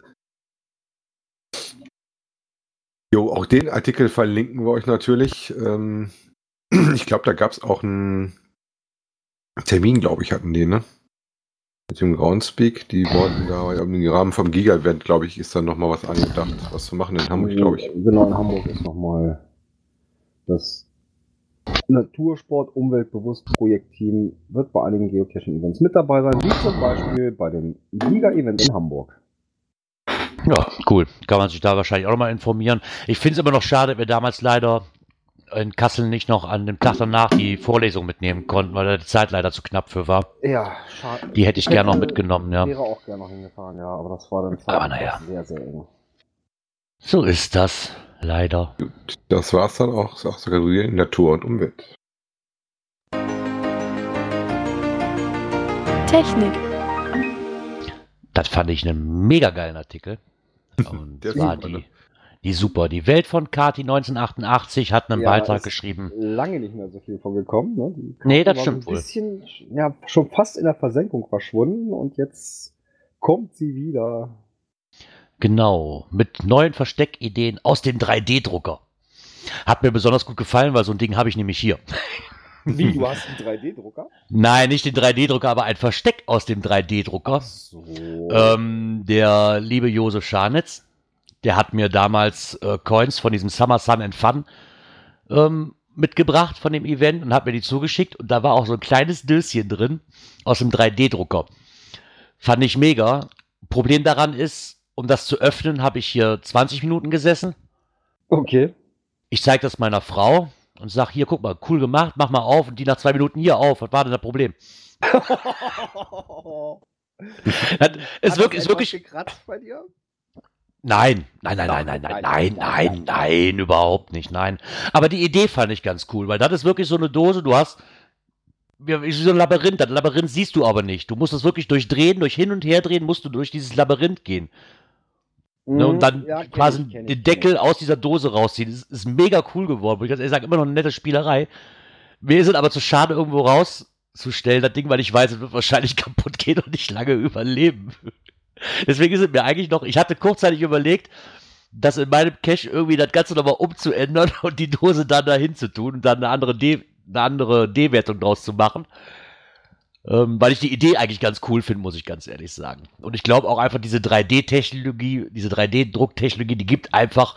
Jo, auch den Artikel verlinken wir euch natürlich. Ähm, ich glaube, da gab es auch einen Termin, glaube ich, hatten die, ne? Mit dem Groundspeak. Die wollten da im Rahmen vom Giga-Event, glaube ich, ist dann nochmal was angedacht, was zu machen in Hamburg, glaube ich. Genau, in Hamburg ist nochmal das Natursport Umweltbewusst Projektteam wird bei einigen Geocaching-Events mit dabei sein, wie zum Beispiel bei dem Liga-Event in Hamburg. Ja, cool. Kann man sich da wahrscheinlich auch nochmal informieren. Ich finde es immer noch schade, dass wir damals leider in Kassel nicht noch an dem Tag danach die Vorlesung mitnehmen konnten, weil da die Zeit leider zu knapp für war. Ja, schade. Die hätte ich gerne noch mitgenommen, ja. Wäre auch gerne noch hingefahren, ja, aber das war dann aber naja. sehr, sehr eng. So ist das. Leider. Gut, das war's dann auch, auch zur Kategorie Natur und Umwelt. Technik. Das fand ich einen mega geilen Artikel. Und Der war die, ne? die super. Die Welt von Kati 1988 hat einen ja, Beitrag geschrieben. Lange nicht mehr so viel von gekommen. Ne? Nee, das stimmt wohl. Ein bisschen, ja, schon fast in der Versenkung verschwunden und jetzt kommt sie wieder. Genau, mit neuen Versteckideen aus dem 3D-Drucker. Hat mir besonders gut gefallen, weil so ein Ding habe ich nämlich hier. Wie, du hast einen 3D-Drucker? Nein, nicht den 3D-Drucker, aber ein Versteck aus dem 3D-Drucker. So. Ähm, der liebe Josef Scharnitz, der hat mir damals äh, Coins von diesem Summer Sun and Fun ähm, mitgebracht von dem Event und hat mir die zugeschickt und da war auch so ein kleines Döschen drin aus dem 3D-Drucker. Fand ich mega. Problem daran ist, um das zu öffnen, habe ich hier 20 Minuten gesessen. Okay. Ich zeige das meiner Frau und sage, hier, guck mal, cool gemacht, mach mal auf. Und die nach zwei Minuten hier auf. Was war denn das Problem? das ist wirklich, ist wirklich gekratzt bei dir? Nein, nein, nein, nein, nein, nein, nein, nein, nein, überhaupt nicht, nein. Aber die Idee fand ich ganz cool, weil das ist wirklich so eine Dose, du hast wie so ein Labyrinth. Das Labyrinth siehst du aber nicht. Du musst es wirklich durchdrehen, durch hin und her drehen, musst du durch dieses Labyrinth gehen. Mhm, ne, und dann ja, quasi ich, den Deckel aus dieser Dose rausziehen. Das ist mega cool geworden. Ich sage immer noch eine nette Spielerei. Mir ist es aber zu schade, irgendwo rauszustellen, das Ding, weil ich weiß, es wird wahrscheinlich kaputt gehen und nicht lange überleben. Deswegen ist es mir eigentlich noch, ich hatte kurzzeitig überlegt, das in meinem Cache irgendwie das Ganze nochmal umzuändern und die Dose dann dahin zu tun und dann eine andere D, eine andere D-Wertung draus zu machen. Ähm, weil ich die Idee eigentlich ganz cool finde, muss ich ganz ehrlich sagen. Und ich glaube auch einfach diese 3D-Technologie, diese 3D-Drucktechnologie, die gibt einfach,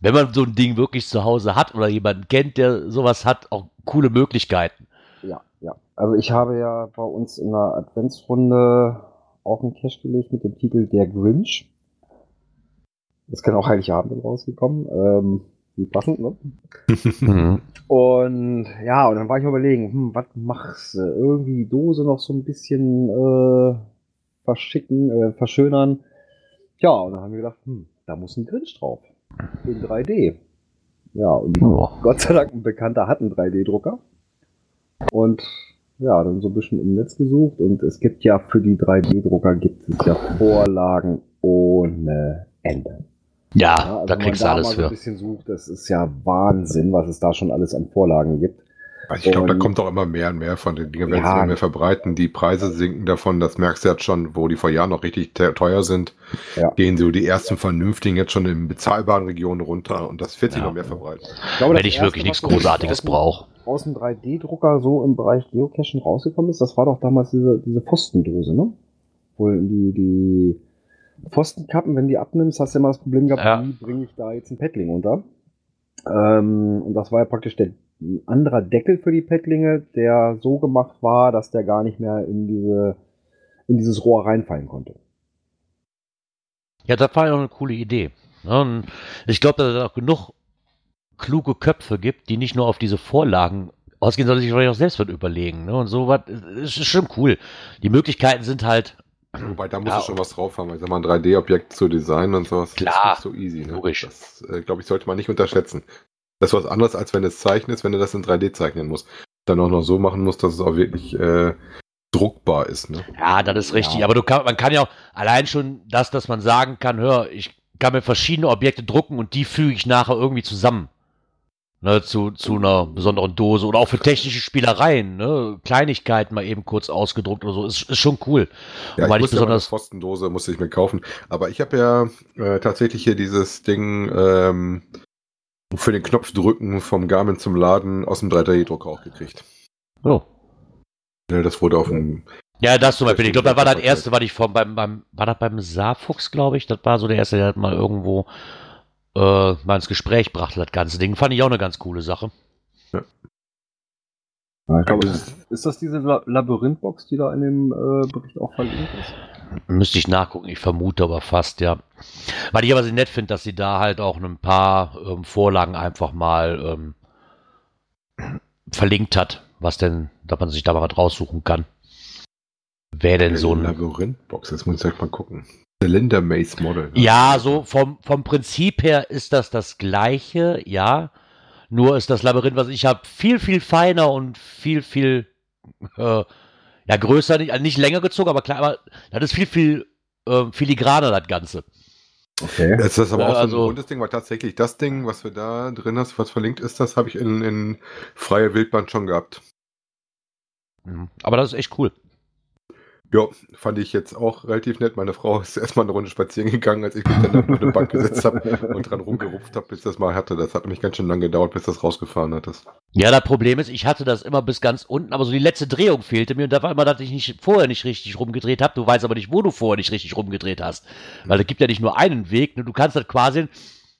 wenn man so ein Ding wirklich zu Hause hat oder jemanden kennt, der sowas hat, auch coole Möglichkeiten. Ja, ja. Also ich habe ja bei uns in der Adventsrunde auch einen Cache gelegt mit dem Titel Der Grinch. Das kann auch Heiligabend rausgekommen. Ähm, passend, ne? Mhm. und ja, und dann war ich überlegen, hm, was machst du? Irgendwie die Dose noch so ein bisschen äh, verschicken, äh, verschönern. Ja, und dann haben wir gedacht, hm, da muss ein Grinch drauf. In 3D. Ja, und oh. Gott sei Dank ein Bekannter hat einen 3D-Drucker. Und ja, dann so ein bisschen im Netz gesucht und es gibt ja für die 3D-Drucker gibt es ja Vorlagen ohne Ende. Ja, ja also da kriegst du alles für. Wenn man ein bisschen sucht, das ist ja Wahnsinn, was es da schon alles an Vorlagen gibt. Also ich glaube, da kommt auch immer mehr und mehr von den Dingen, wenn ja, sie immer mehr verbreiten. Die Preise sinken davon, das merkst du jetzt schon, wo die vor Jahren noch richtig teuer sind. Ja. Gehen so die ersten vernünftigen jetzt schon in bezahlbaren Regionen runter und das wird sich ja. noch mehr verbreiten. Ich glaube, wenn ich erste, wirklich nichts Großartiges brauche. Aus dem 3D-Drucker so im Bereich Geocaching rausgekommen ist, das war doch damals diese, diese Pfostendose, ne? Wo die, die Pfostenkappen, wenn die abnimmst, hast du immer das Problem gehabt, ja. wie bringe ich da jetzt ein Paddling unter? Ähm, und das war ja praktisch der ein anderer Deckel für die Paddlinge, der so gemacht war, dass der gar nicht mehr in diese in dieses Rohr reinfallen konnte. Ja, das war ja auch eine coole Idee. Und ich glaube, dass es auch genug kluge Köpfe gibt, die nicht nur auf diese Vorlagen ausgehen, sondern sich vielleicht auch selbst wird überlegen. Ne? Und so was ist schon cool. Die Möglichkeiten sind halt Wobei, da muss ja, schon was drauf haben. Ich sag mal, ein 3D-Objekt zu designen und sowas klar, ist nicht so easy. Ne? Logisch. Das, äh, glaube ich, sollte man nicht unterschätzen. Das ist was anderes, als wenn du es zeichnest, wenn du das in 3D zeichnen musst. Dann auch noch so machen musst, dass es auch wirklich äh, druckbar ist. Ne? Ja, das ist richtig. Ja. Aber du kann, man kann ja auch allein schon das, dass man sagen kann, hör, ich kann mir verschiedene Objekte drucken und die füge ich nachher irgendwie zusammen ne, zu, zu einer besonderen Dose oder auch für technische Spielereien, ne, Kleinigkeiten mal eben kurz ausgedruckt oder so, ist, ist schon cool. Ja, ich, ich besonders ja Pfostendose musste ich mir kaufen, aber ich habe ja äh, tatsächlich hier dieses Ding ähm, für den Knopf drücken vom Garmin zum Laden aus dem 3D-Drucker auch gekriegt. Oh. Ja, das wurde auf dem ja, das zum Beispiel. Ich glaube, das war das erste, was ich vom, beim, beim, war das beim Saarfuchs, glaube ich. Das war so der erste, der hat mal irgendwo äh, mal ins Gespräch brachte, das ganze Ding. Fand ich auch eine ganz coole Sache. Ja. Ja, ich glaube, ist, ist, das diese Labyrinthbox, die da in dem äh, Bericht auch verlinkt ist? Müsste ich nachgucken, ich vermute aber fast, ja. Weil ich aber sehr nett finde, dass sie da halt auch ein paar ähm, Vorlagen einfach mal ähm, verlinkt hat, was denn, dass man sich da mal raussuchen kann. Wer denn so ein. Labyrinthbox, jetzt muss ich gleich mal gucken. Cylinder Maze Model. Ne? Ja, so vom, vom Prinzip her ist das das gleiche, ja. Nur ist das Labyrinth, was ich habe, viel, viel feiner und viel, viel äh, ja, größer, nicht, also nicht länger gezogen, aber klar, aber das ist viel, viel äh, filigraner, das Ganze. Okay. Das ist aber auch so ein also, rundes Ding, weil tatsächlich das Ding, was wir da drin hast, was verlinkt ist, das habe ich in, in freie Wildbahn schon gehabt. Mhm. Aber das ist echt cool. Ja, fand ich jetzt auch relativ nett. Meine Frau ist erstmal eine Runde spazieren gegangen, als ich mich dann auf eine Bank gesetzt habe und dran rumgerupft habe, bis das mal hatte. Das hat nämlich ganz schön lange gedauert, bis das rausgefahren hat. Das. Ja, das Problem ist, ich hatte das immer bis ganz unten, aber so die letzte Drehung fehlte mir und da war immer, dass ich nicht, vorher nicht richtig rumgedreht habe. Du weißt aber nicht, wo du vorher nicht richtig rumgedreht hast. Weil es gibt ja nicht nur einen Weg. Ne? Du kannst das quasi,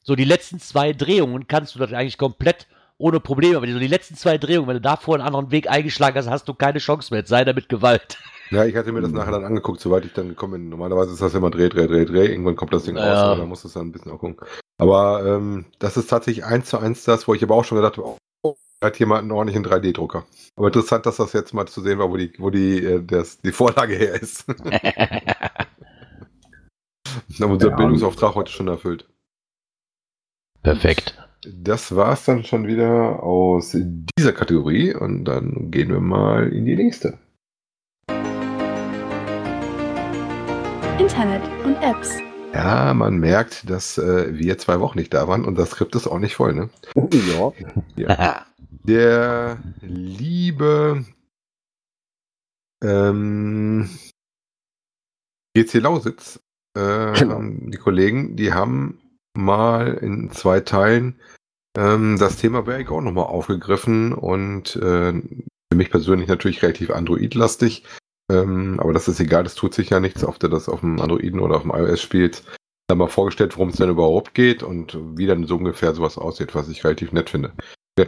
so die letzten zwei Drehungen kannst du das eigentlich komplett ohne Probleme. Aber so die letzten zwei Drehungen, wenn du da vorher einen anderen Weg eingeschlagen hast, hast du keine Chance mehr. Sei damit Gewalt. Ja, ich hatte mir das nachher dann angeguckt, soweit ich dann gekommen bin. Normalerweise ist das immer Dreh, Dreh, Dreh, Dreh. Irgendwann kommt das Ding ja. raus, aber dann muss es dann ein bisschen auch gucken. Aber ähm, das ist tatsächlich eins zu eins das, wo ich aber auch schon gedacht habe, oh, hat jemand einen ordentlichen 3D-Drucker. Aber interessant, dass das jetzt mal zu sehen war, wo die, wo die, äh, das, die Vorlage her ist. haben unser ja, Bildungsauftrag heute schon erfüllt. Perfekt. das war es dann schon wieder aus dieser Kategorie und dann gehen wir mal in die nächste. Internet und Apps. Ja, man merkt, dass äh, wir zwei Wochen nicht da waren und das Skript ist auch nicht voll, ne? Ja. ja. Der liebe ähm, GC Lausitz, äh, genau. die Kollegen, die haben mal in zwei Teilen ähm, das Thema Berg auch nochmal aufgegriffen und äh, für mich persönlich natürlich relativ Android-lastig. Ähm, aber das ist egal, das tut sich ja nichts, ob du das auf dem Androiden oder auf dem iOS spielst. Da mal vorgestellt, worum es denn überhaupt geht und wie dann so ungefähr sowas aussieht, was ich relativ nett finde.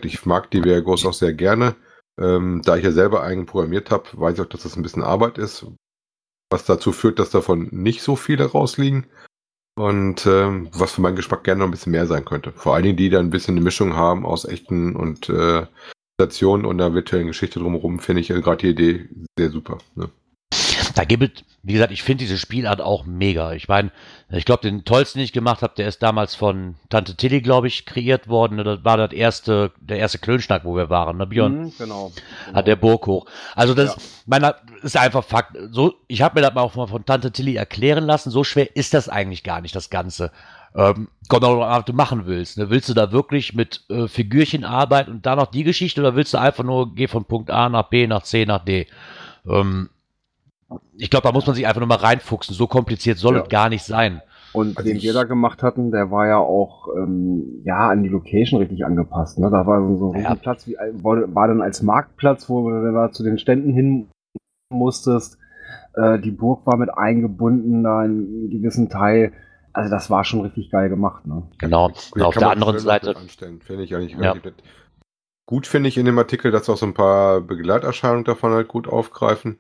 Ich mag die Vergos auch sehr gerne. Ähm, da ich ja selber eigen programmiert habe, weiß ich auch, dass das ein bisschen Arbeit ist, was dazu führt, dass davon nicht so viele rausliegen. Und ähm, was für meinen Geschmack gerne noch ein bisschen mehr sein könnte. Vor allen Dingen, die da ein bisschen eine Mischung haben aus echten und äh, Stationen und einer virtuellen Geschichte drumherum, finde ich gerade die Idee sehr super. Ne? Da gibt es, wie gesagt, ich finde diese Spielart auch mega. Ich meine, ich glaube, den tollsten, den ich gemacht habe, der ist damals von Tante Tilly, glaube ich, kreiert worden. Das war das erste, der erste Klönschnack, wo wir waren, ne, Björn? Mhm, genau, genau. Hat der Burg hoch. Also das, ja. meiner, ist einfach Fakt. So, ich habe mir das mal auch mal von Tante Tilly erklären lassen. So schwer ist das eigentlich gar nicht, das Ganze. Ähm, kommt auch an, was du machen willst. Ne? Willst du da wirklich mit äh, Figürchen arbeiten und dann noch die Geschichte oder willst du einfach nur, geh von Punkt A nach B, nach C, nach D? Ähm, ich glaube, da muss man sich einfach nur mal reinfuchsen. So kompliziert soll ja. es gar nicht sein. Und also den wir da gemacht hatten, der war ja auch ähm, ja an die Location richtig angepasst. Ne? Da war so ein ja. Platz, wie, war, war dann als Marktplatz, wo du da zu den Ständen hin musstest. Äh, die Burg war mit eingebunden, da in einem gewissen Teil. Also das war schon richtig geil gemacht. Ne? Genau. Und auf der anderen Seite. Finde ich eigentlich ja. Gut finde ich in dem Artikel, dass auch so ein paar Begleiterscheinungen davon halt gut aufgreifen.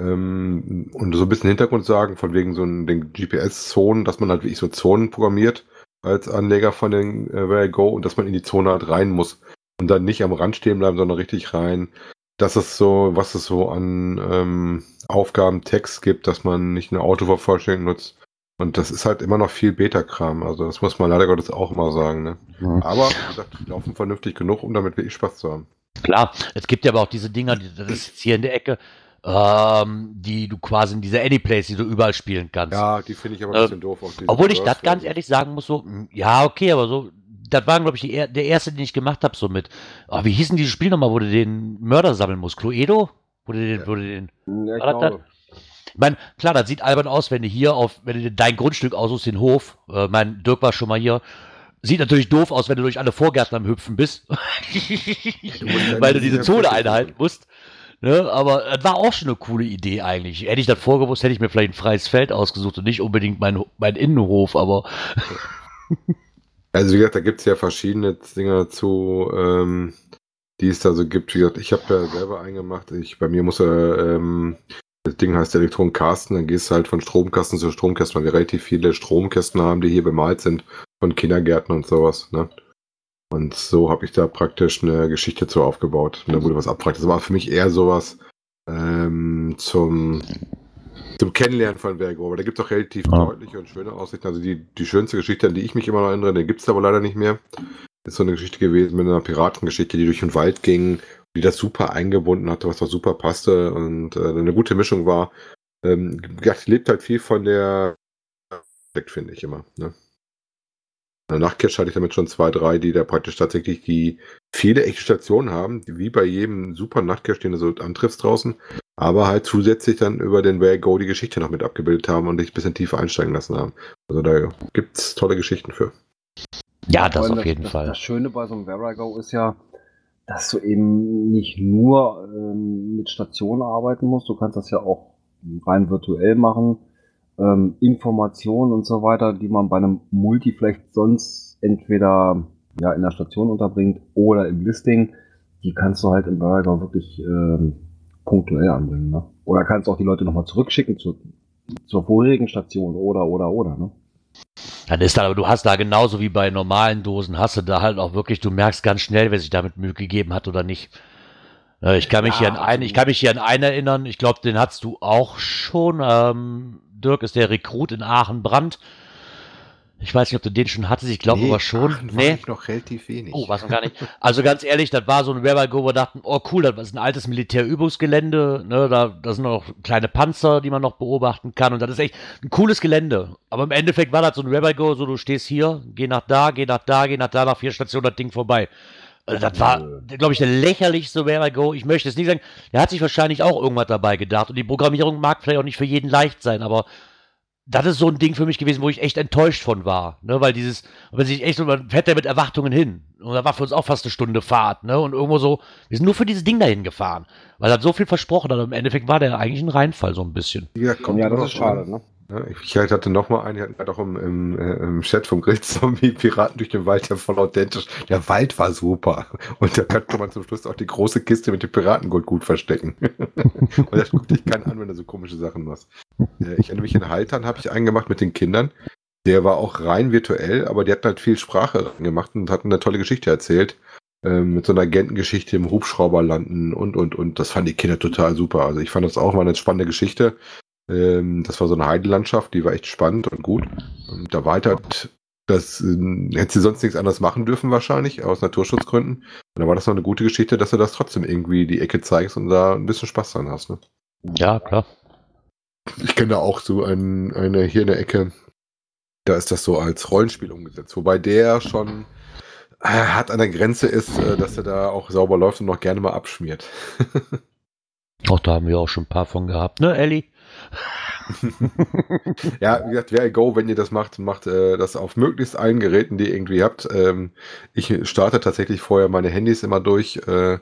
Ähm, und so ein bisschen Hintergrund sagen, von wegen so den GPS-Zonen, dass man halt wirklich so Zonen programmiert als Anleger von den äh, Where I Go und dass man in die Zone halt rein muss und dann nicht am Rand stehen bleiben, sondern richtig rein. Das ist so, was es so an ähm, Aufgaben, Text gibt, dass man nicht eine Autovervollständigung nutzt. Und das ist halt immer noch viel Beta-Kram. Also das muss man leider Gottes auch mal sagen. Ne? Mhm. Aber wie gesagt, die laufen vernünftig genug, um damit wirklich Spaß zu haben. Klar, es gibt ja aber auch diese Dinger, das ist jetzt hier in der Ecke, ähm, die du quasi in dieser Anyplace, die du überall spielen kannst. Ja, die finde ich aber ein bisschen äh, doof. Obwohl ich das ganz ehrlich sagen muss, so, ja, okay, aber so, das war, glaube ich, die, der erste, den ich gemacht habe, so mit, oh, wie hieß denn dieses Spiel nochmal, wo du den Mörder sammeln musst? Cluedo? Wo du den, ja. wo du den, ja, ich glaube. Ich meine, klar, das sieht albern aus, wenn du hier auf, wenn du dein Grundstück aussuchst, den Hof. Äh, mein Dirk war schon mal hier. Sieht natürlich doof aus, wenn du durch alle Vorgärten am Hüpfen bist. weil du diese Zone einhalten musst. Ne? Aber das war auch schon eine coole Idee eigentlich. Hätte ich das vorgewusst, hätte ich mir vielleicht ein freies Feld ausgesucht und nicht unbedingt mein, mein Innenhof, aber. also wie gesagt, da gibt es ja verschiedene Dinge zu, ähm, die es da so gibt. Wie gesagt, ich habe ja selber eingemacht. Ich, bei mir muss er, ähm, das Ding heißt Elektronenkasten, dann gehst du halt von Stromkasten zu Stromkasten, weil wir relativ viele Stromkästen haben, die hier bemalt sind, von Kindergärten und sowas. Ne? Und so habe ich da praktisch eine Geschichte zu aufgebaut. Und da wurde was abfragt. Das war für mich eher sowas ähm, zum, zum Kennenlernen von Vergo. Aber da gibt es auch relativ ja. deutliche und schöne Aussichten. Also die, die schönste Geschichte, an die ich mich immer noch erinnere, die gibt es aber leider nicht mehr. Ist so eine Geschichte gewesen mit einer Piratengeschichte, die durch den Wald ging, die das super eingebunden hatte, was auch super passte und äh, eine gute Mischung war. Ähm, lebt halt viel von der finde ich immer. Ne? Nachtcache hatte ich damit schon zwei, drei, die da praktisch tatsächlich die viele echte Stationen haben, wie bei jedem super Nachtcache, den du so antriffst draußen, aber halt zusätzlich dann über den Where Go die Geschichte noch mit abgebildet haben und dich ein bisschen tiefer einsteigen lassen haben. Also da gibt es tolle Geschichten für. Ja, das auf jeden das, Fall. Das Schöne bei so einem Where I Go ist ja, dass du eben nicht nur ähm, mit Stationen arbeiten musst, du kannst das ja auch rein virtuell machen ähm, Informationen und so weiter, die man bei einem Multi vielleicht sonst entweder ja, in der Station unterbringt oder im Listing, die kannst du halt im Burger wirklich ähm, punktuell anbringen. Ne? Oder kannst auch die Leute nochmal zurückschicken zu, zur vorigen Station oder, oder, oder. Ne? Dann ist da, aber du hast da genauso wie bei normalen Dosen, hast du da halt auch wirklich, du merkst ganz schnell, wer sich damit Mühe gegeben hat oder nicht. Äh, ich kann mich ja, hier an einen, ich kann mich hier an einen erinnern, ich glaube, den hattest du auch schon. Ähm, Dirk ist der Rekrut in Aachen-Brand. Ich weiß nicht, ob du den schon hattest. Ich glaube nee, aber schon. Aachen nee. Ich noch relativ wenig. Oh, was noch gar nicht. Also ganz ehrlich, das war so ein Whereby Go, wo wir dachten, oh cool, das ist ein altes Militärübungsgelände. Ne, da, da sind noch kleine Panzer, die man noch beobachten kann. Und das ist echt ein cooles Gelände. Aber im Endeffekt war das so ein Whereby Go, so du stehst hier, geh nach da, geh nach da, geh nach da, nach vier Stationen, das Ding vorbei. Also das war, glaube ich, der lächerlichste Where I Go. Ich möchte es nicht sagen. Der hat sich wahrscheinlich auch irgendwas dabei gedacht. Und die Programmierung mag vielleicht auch nicht für jeden leicht sein, aber das ist so ein Ding für mich gewesen, wo ich echt enttäuscht von war. Ne? Weil dieses, wenn sich echt so, man fährt ja mit Erwartungen hin. Und da war für uns auch fast eine Stunde Fahrt, ne? Und irgendwo so, wir sind nur für dieses Ding dahin gefahren. Weil er so viel versprochen hat. Im Endeffekt war der eigentlich ein Reinfall, so ein bisschen. Ja, kommt ja das ist schade, ne? Ja, ich hatte noch mal einen, hatten halt auch im, im, äh, im Chat vom Grillzombie Piraten durch den Wald, der voll authentisch. Der Wald war super. Und da konnte man zum Schluss auch die große Kiste mit dem Piratengold gut verstecken. Und das guckte ich keinen an, wenn er so komische Sachen machst. Äh, ich erinnere mich in Haltern, habe ich einen gemacht mit den Kindern. Der war auch rein virtuell, aber die hatten halt viel Sprache gemacht und hatten eine tolle Geschichte erzählt. Ähm, mit so einer Agentengeschichte im Hubschrauber landen und, und, und. Das fanden die Kinder total super. Also ich fand das auch mal eine spannende Geschichte. Ähm, das war so eine Heidelandschaft, die war echt spannend und gut. Und da war halt, das äh, hätte sie sonst nichts anderes machen dürfen wahrscheinlich, aus Naturschutzgründen. Und da war das noch eine gute Geschichte, dass du das trotzdem irgendwie die Ecke zeigst und da ein bisschen Spaß dran hast. Ne? Ja, klar. Ich kenne da auch so einen, eine hier in der Ecke, da ist das so als Rollenspiel umgesetzt, wobei der schon äh, hart an der Grenze ist, äh, dass er da auch sauber läuft und noch gerne mal abschmiert. Auch da haben wir auch schon ein paar von gehabt, ne, Ellie? ja, wie gesagt, wer Go, wenn ihr das macht, macht äh, das auf möglichst allen Geräten, die ihr irgendwie habt. Ähm, ich starte tatsächlich vorher meine Handys immer durch. Äh,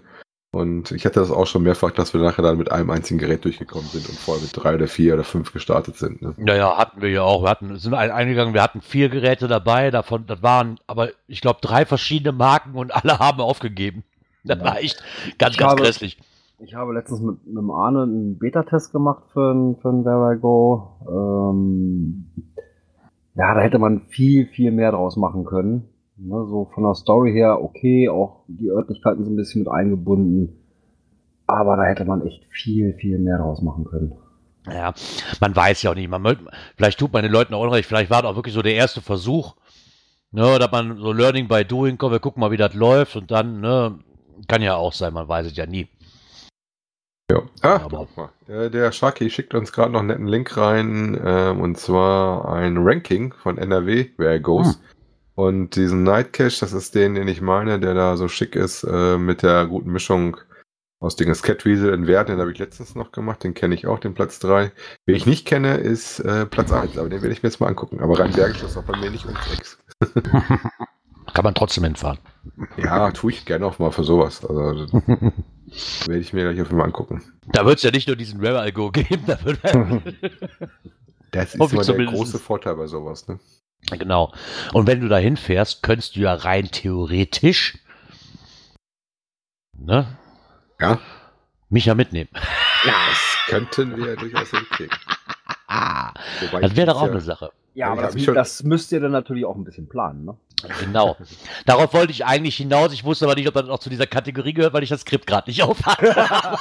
und ich hatte das auch schon mehrfach, dass wir nachher dann mit einem einzigen Gerät durchgekommen sind und vorher mit drei oder vier oder fünf gestartet sind. Ne? Ja, hatten wir ja auch. Wir hatten, sind eingegangen, wir hatten vier Geräte dabei, davon, das waren aber, ich glaube, drei verschiedene Marken und alle haben aufgegeben. Das ja. war echt ganz, ich ganz habe, grässlich. Ich habe letztens mit, mit dem Arne einen Beta-Test gemacht für, für ein Where I Go. Ähm, ja, da hätte man viel, viel mehr draus machen können. Ne, so von der Story her, okay, auch die Örtlichkeiten sind ein bisschen mit eingebunden. Aber da hätte man echt viel, viel mehr draus machen können. Ja, man weiß ja auch nicht. Man, vielleicht tut man den Leuten auch unrecht. Vielleicht war das auch wirklich so der erste Versuch. Ne, dass man so Learning by Doing, komm, wir gucken mal, wie das läuft. Und dann, ne, kann ja auch sein, man weiß es ja nie. Ja. Ah, mal. Der, der Shaki schickt uns gerade noch einen netten Link rein, ähm, und zwar ein Ranking von NRW, wer er goes. Hm. Und diesen Night Cache, das ist den, den ich meine, der da so schick ist, äh, mit der guten Mischung aus Dinges Catweasel in Wert, den habe ich letztens noch gemacht, den kenne ich auch, den Platz 3. Wen ich nicht kenne, ist äh, Platz 1, aber den werde ich mir jetzt mal angucken. Aber rein bergisch ist auch bei mir nicht ums Ex. Kann man trotzdem hinfahren. Ja, tue ich gerne auch mal für sowas. Also, werde ich mir gleich auf jeden Fall angucken. Da wird es ja nicht nur diesen Rare Algo geben. Da wird das ist immer der große Vorteil bei sowas. Ne? Genau. Und wenn du da hinfährst, könntest du ja rein theoretisch ne? Ja. mich ja mitnehmen. Ja, das könnten wir durchaus hinkriegen. das wäre doch auch ja, eine Sache. Ja, aber das, das, müsst ihr dann natürlich auch ein bisschen planen, ne? Genau. Darauf wollte ich eigentlich hinaus. Ich wusste aber nicht, ob das auch zu dieser Kategorie gehört, weil ich das Skript gerade nicht aufhabe.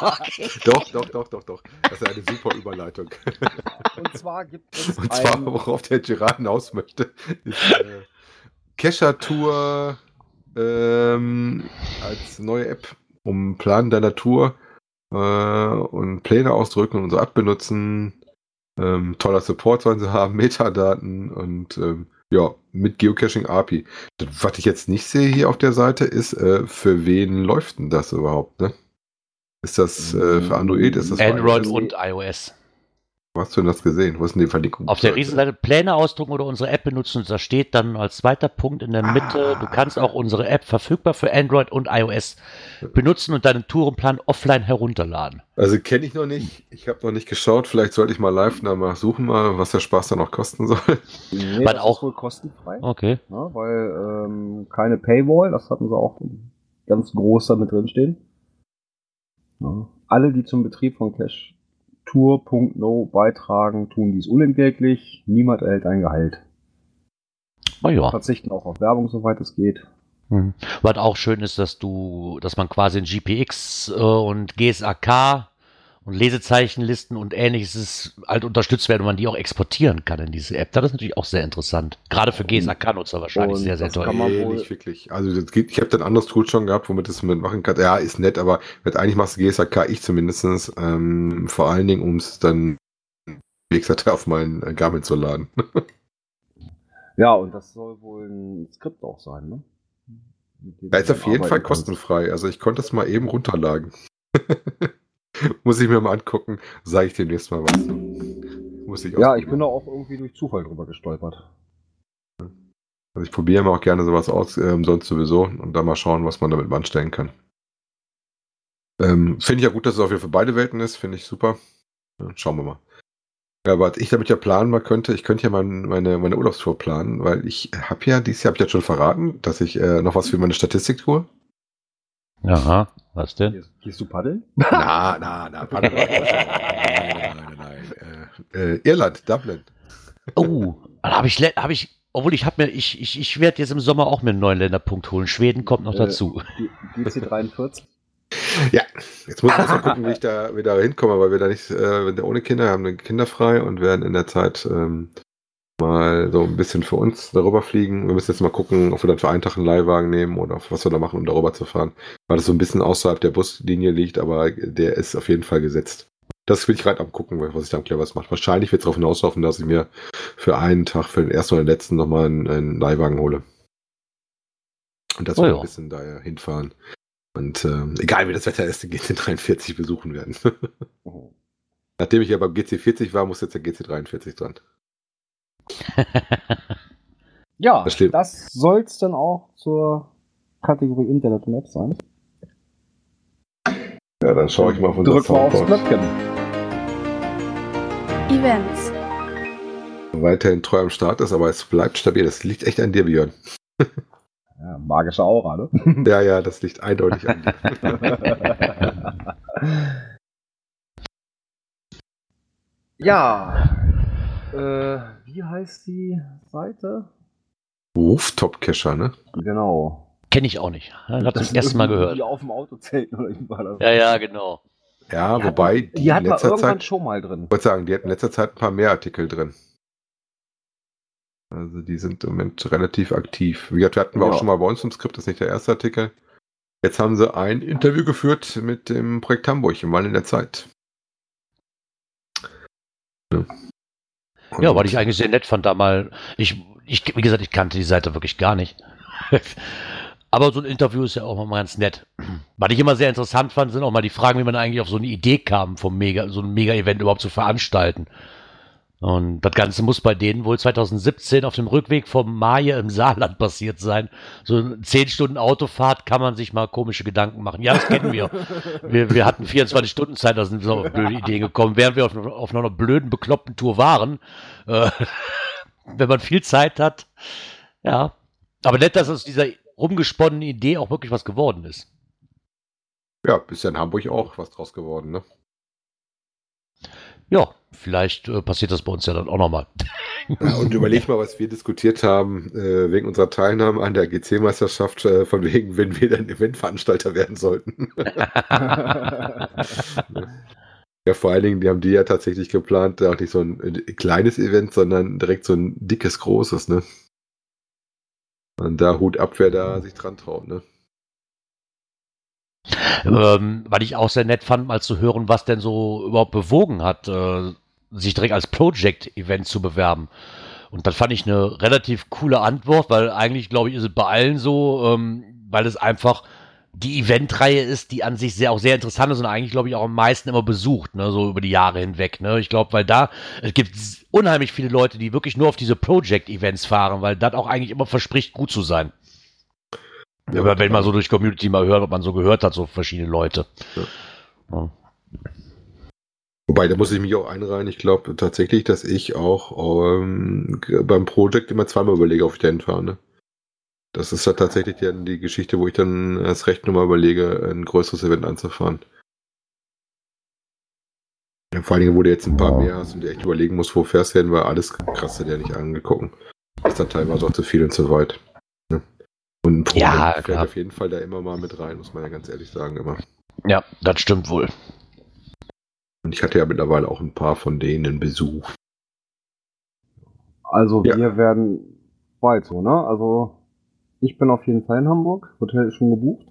okay. Doch, doch, doch, doch, doch. Das ist eine super Überleitung. Und zwar gibt es. Und zwar, worauf der Girard hinaus möchte, ist äh, Kescher Tour ähm, als neue App, um Plan deiner Tour äh, und Pläne ausdrücken und so abbenutzen. Ähm, toller Support sollen sie haben, Metadaten und ähm, ja, mit Geocaching API. Was ich jetzt nicht sehe hier auf der Seite ist, äh, für wen läuft denn das überhaupt, ne? Ist das äh, für Android? Ist das Android und iOS. Wo hast du denn das gesehen? Wo ist denn die Verlinkung? Auf der Riesenseite Pläne ausdrucken oder unsere App benutzen. Da steht dann als zweiter Punkt in der Mitte, ah. du kannst auch unsere App verfügbar für Android und iOS benutzen und deinen Tourenplan offline herunterladen. Also kenne ich noch nicht. Ich habe noch nicht geschaut. Vielleicht sollte ich mal live mal suchen, mal, was der Spaß dann noch kosten soll. Nee, das auch ist wohl kostenfrei. Okay. Ja, weil ähm, keine Paywall, das hatten sie auch ganz groß damit drinstehen. Ja. Alle, die zum Betrieb von Cache Tour.no beitragen, tun dies unentgeltlich. Niemand erhält ein Gehalt. Oh ja. Verzichten auch auf Werbung, soweit es geht. Mhm. Was auch schön ist, dass du, dass man quasi in GPX äh, und GSAK und Lesezeichenlisten und ähnliches halt unterstützt werden und man die auch exportieren kann in diese App. Das ist natürlich auch sehr interessant. Gerade für GSAK-Nutzer wahrscheinlich und sehr, sehr toll. Kann man nee, nicht wirklich. Also das geht, ich habe dann ein anderes Tool schon gehabt, womit das mitmachen kann. Ja, ist nett, aber eigentlich machst du GSAK, ich zumindestens ähm, vor allen Dingen, um es dann Wegseite auf meinen Garmin zu laden. ja, und das soll wohl ein Skript auch sein, ne? Er ist auf jeden Fall kostenfrei. Also ich konnte es mal eben runterladen. Muss ich mir mal angucken. Sage ich demnächst mal was. Muss ich ja, ich bin da auch irgendwie durch Zufall drüber gestolpert. Also ich probiere mir auch gerne sowas aus, ähm, sonst sowieso, und dann mal schauen, was man damit anstellen kann. Ähm, finde ich ja gut, dass es auf jeden Fall beide Welten ist, finde ich super. Ja, schauen wir mal. Ja, was ich damit ja planen mal könnte, ich könnte ja mein, meine, meine Urlaubstour planen, weil ich habe ja, dieses Jahr habe ich ja schon verraten, dass ich äh, noch was für meine Statistik tue. Aha, was denn? Gehst, du paddeln? Na, na, na, paddeln. nein, nein, nein. Äh, äh, Irland, Dublin. Oh, da habe ich, hab ich, obwohl ich habe mir, ich, ich, ich werde jetzt im Sommer auch mir einen neuen Länderpunkt holen. Schweden kommt noch äh, dazu. GC 43? Ja, jetzt muss ich erst mal gucken, wie ich da wieder hinkomme, weil wir da nicht, äh, wir ohne Kinder haben, eine kinderfrei und werden in der Zeit ähm, mal so ein bisschen für uns darüber fliegen. Wir müssen jetzt mal gucken, ob wir dann für einen Tag einen Leihwagen nehmen oder was wir da machen, um darüber zu fahren. Weil das so ein bisschen außerhalb der Buslinie liegt, aber der ist auf jeden Fall gesetzt. Das will ich gerade am gucken, was ich da am cleversten mache. Wahrscheinlich wird es darauf hinauslaufen, dass ich mir für einen Tag, für den ersten oder den letzten nochmal einen, einen Leihwagen hole. Und dass oh, wir ja. ein bisschen daher hinfahren. Und äh, egal wie das Wetter ist, den GC43 besuchen werden. oh. Nachdem ich ja beim GC40 war, muss jetzt der GC43 dran. Ja, das, das soll es dann auch zur Kategorie Internet und Apps sein. Ja, dann schaue ich mal von Drück mal aufs Knöpfchen. Events. Weiterhin treu am Start ist, aber es bleibt stabil. Das liegt echt an dir, Björn. Ja, magische Aura, ne? Ja, ja, das liegt eindeutig an dir. ja. Äh, wie heißt die Seite? Rooftop Cacher, ne? Genau. Kenne ich auch nicht. Ich habe das erste Mal gehört. Die auf dem Auto zelten oder irgendwas. Ja, ja, genau. Ja, die wobei hatten, die, die hat man irgendwann Zeit, schon mal drin. Ich wollte sagen, die hatten in letzter Zeit ein paar mehr Artikel drin. Also die sind im Moment relativ aktiv. Wie gesagt, wir hatten wir ja. auch schon mal bei uns im Skript, das ist nicht der erste Artikel. Jetzt haben sie ein Interview geführt mit dem Projekt Hamburg im Mal in der Zeit. Ja. Ja, weil ich eigentlich sehr nett fand, da mal. Ich, ich, wie gesagt, ich kannte die Seite wirklich gar nicht. Aber so ein Interview ist ja auch mal ganz nett. Was ich immer sehr interessant fand, sind auch mal die Fragen, wie man eigentlich auf so eine Idee kam, vom Mega, so ein Mega-Event überhaupt zu veranstalten. Und das Ganze muss bei denen wohl 2017 auf dem Rückweg vom Maje im Saarland passiert sein. So zehn Stunden Autofahrt kann man sich mal komische Gedanken machen. Ja, das kennen wir. wir, wir hatten 24 Stunden Zeit, da sind so blöde Ideen gekommen, während wir auf, auf einer blöden, bekloppten Tour waren. Äh, wenn man viel Zeit hat. Ja. Aber nett, dass aus dieser rumgesponnenen Idee auch wirklich was geworden ist. Ja, ist ja in Hamburg auch was draus geworden, ne? Ja, vielleicht äh, passiert das bei uns ja dann auch nochmal. Ja, und überleg mal, was wir diskutiert haben äh, wegen unserer Teilnahme an der GC-Meisterschaft, äh, von wegen, wenn wir dann Eventveranstalter werden sollten. ja, vor allen Dingen, die haben die ja tatsächlich geplant, auch nicht so ein, äh, kleines Event, sondern direkt so ein dickes, großes, ne? Und da Hut ab, wer da sich dran traut, ne? Ähm, weil ich auch sehr nett fand, mal zu hören, was denn so überhaupt bewogen hat, äh, sich direkt als Project-Event zu bewerben. Und das fand ich eine relativ coole Antwort, weil eigentlich, glaube ich, ist es bei allen so, ähm, weil es einfach die Eventreihe ist, die an sich sehr auch sehr interessant ist und eigentlich, glaube ich, auch am meisten immer besucht, ne, so über die Jahre hinweg. Ne? Ich glaube, weil da, es gibt unheimlich viele Leute, die wirklich nur auf diese Project-Events fahren, weil das auch eigentlich immer verspricht, gut zu sein. Ja, aber wenn man so durch Community mal hört, ob man so gehört hat, so verschiedene Leute. Ja. Ja. Wobei, da muss ich mich auch einreihen. Ich glaube tatsächlich, dass ich auch ähm, beim Project immer zweimal überlege, ob ich dahin fahre. Ne? Das ist ja tatsächlich die, die Geschichte, wo ich dann erst recht nochmal überlege, ein größeres Event anzufahren. Ja, vor allen Dingen, wo du jetzt ein paar mehr hast und dir echt überlegen musst, wo fährst du hin, weil alles krass dir nicht angeguckt. Das ist dann teilweise auch zu viel und zu weit. Und ein Pro ja, fällt auf jeden Fall da immer mal mit rein, muss man ja ganz ehrlich sagen, immer. Ja, das stimmt wohl. Und ich hatte ja mittlerweile auch ein paar von denen Besuch. Also ja. wir werden bald so, ne? Also ich bin auf jeden Fall in Hamburg. Hotel ist schon gebucht.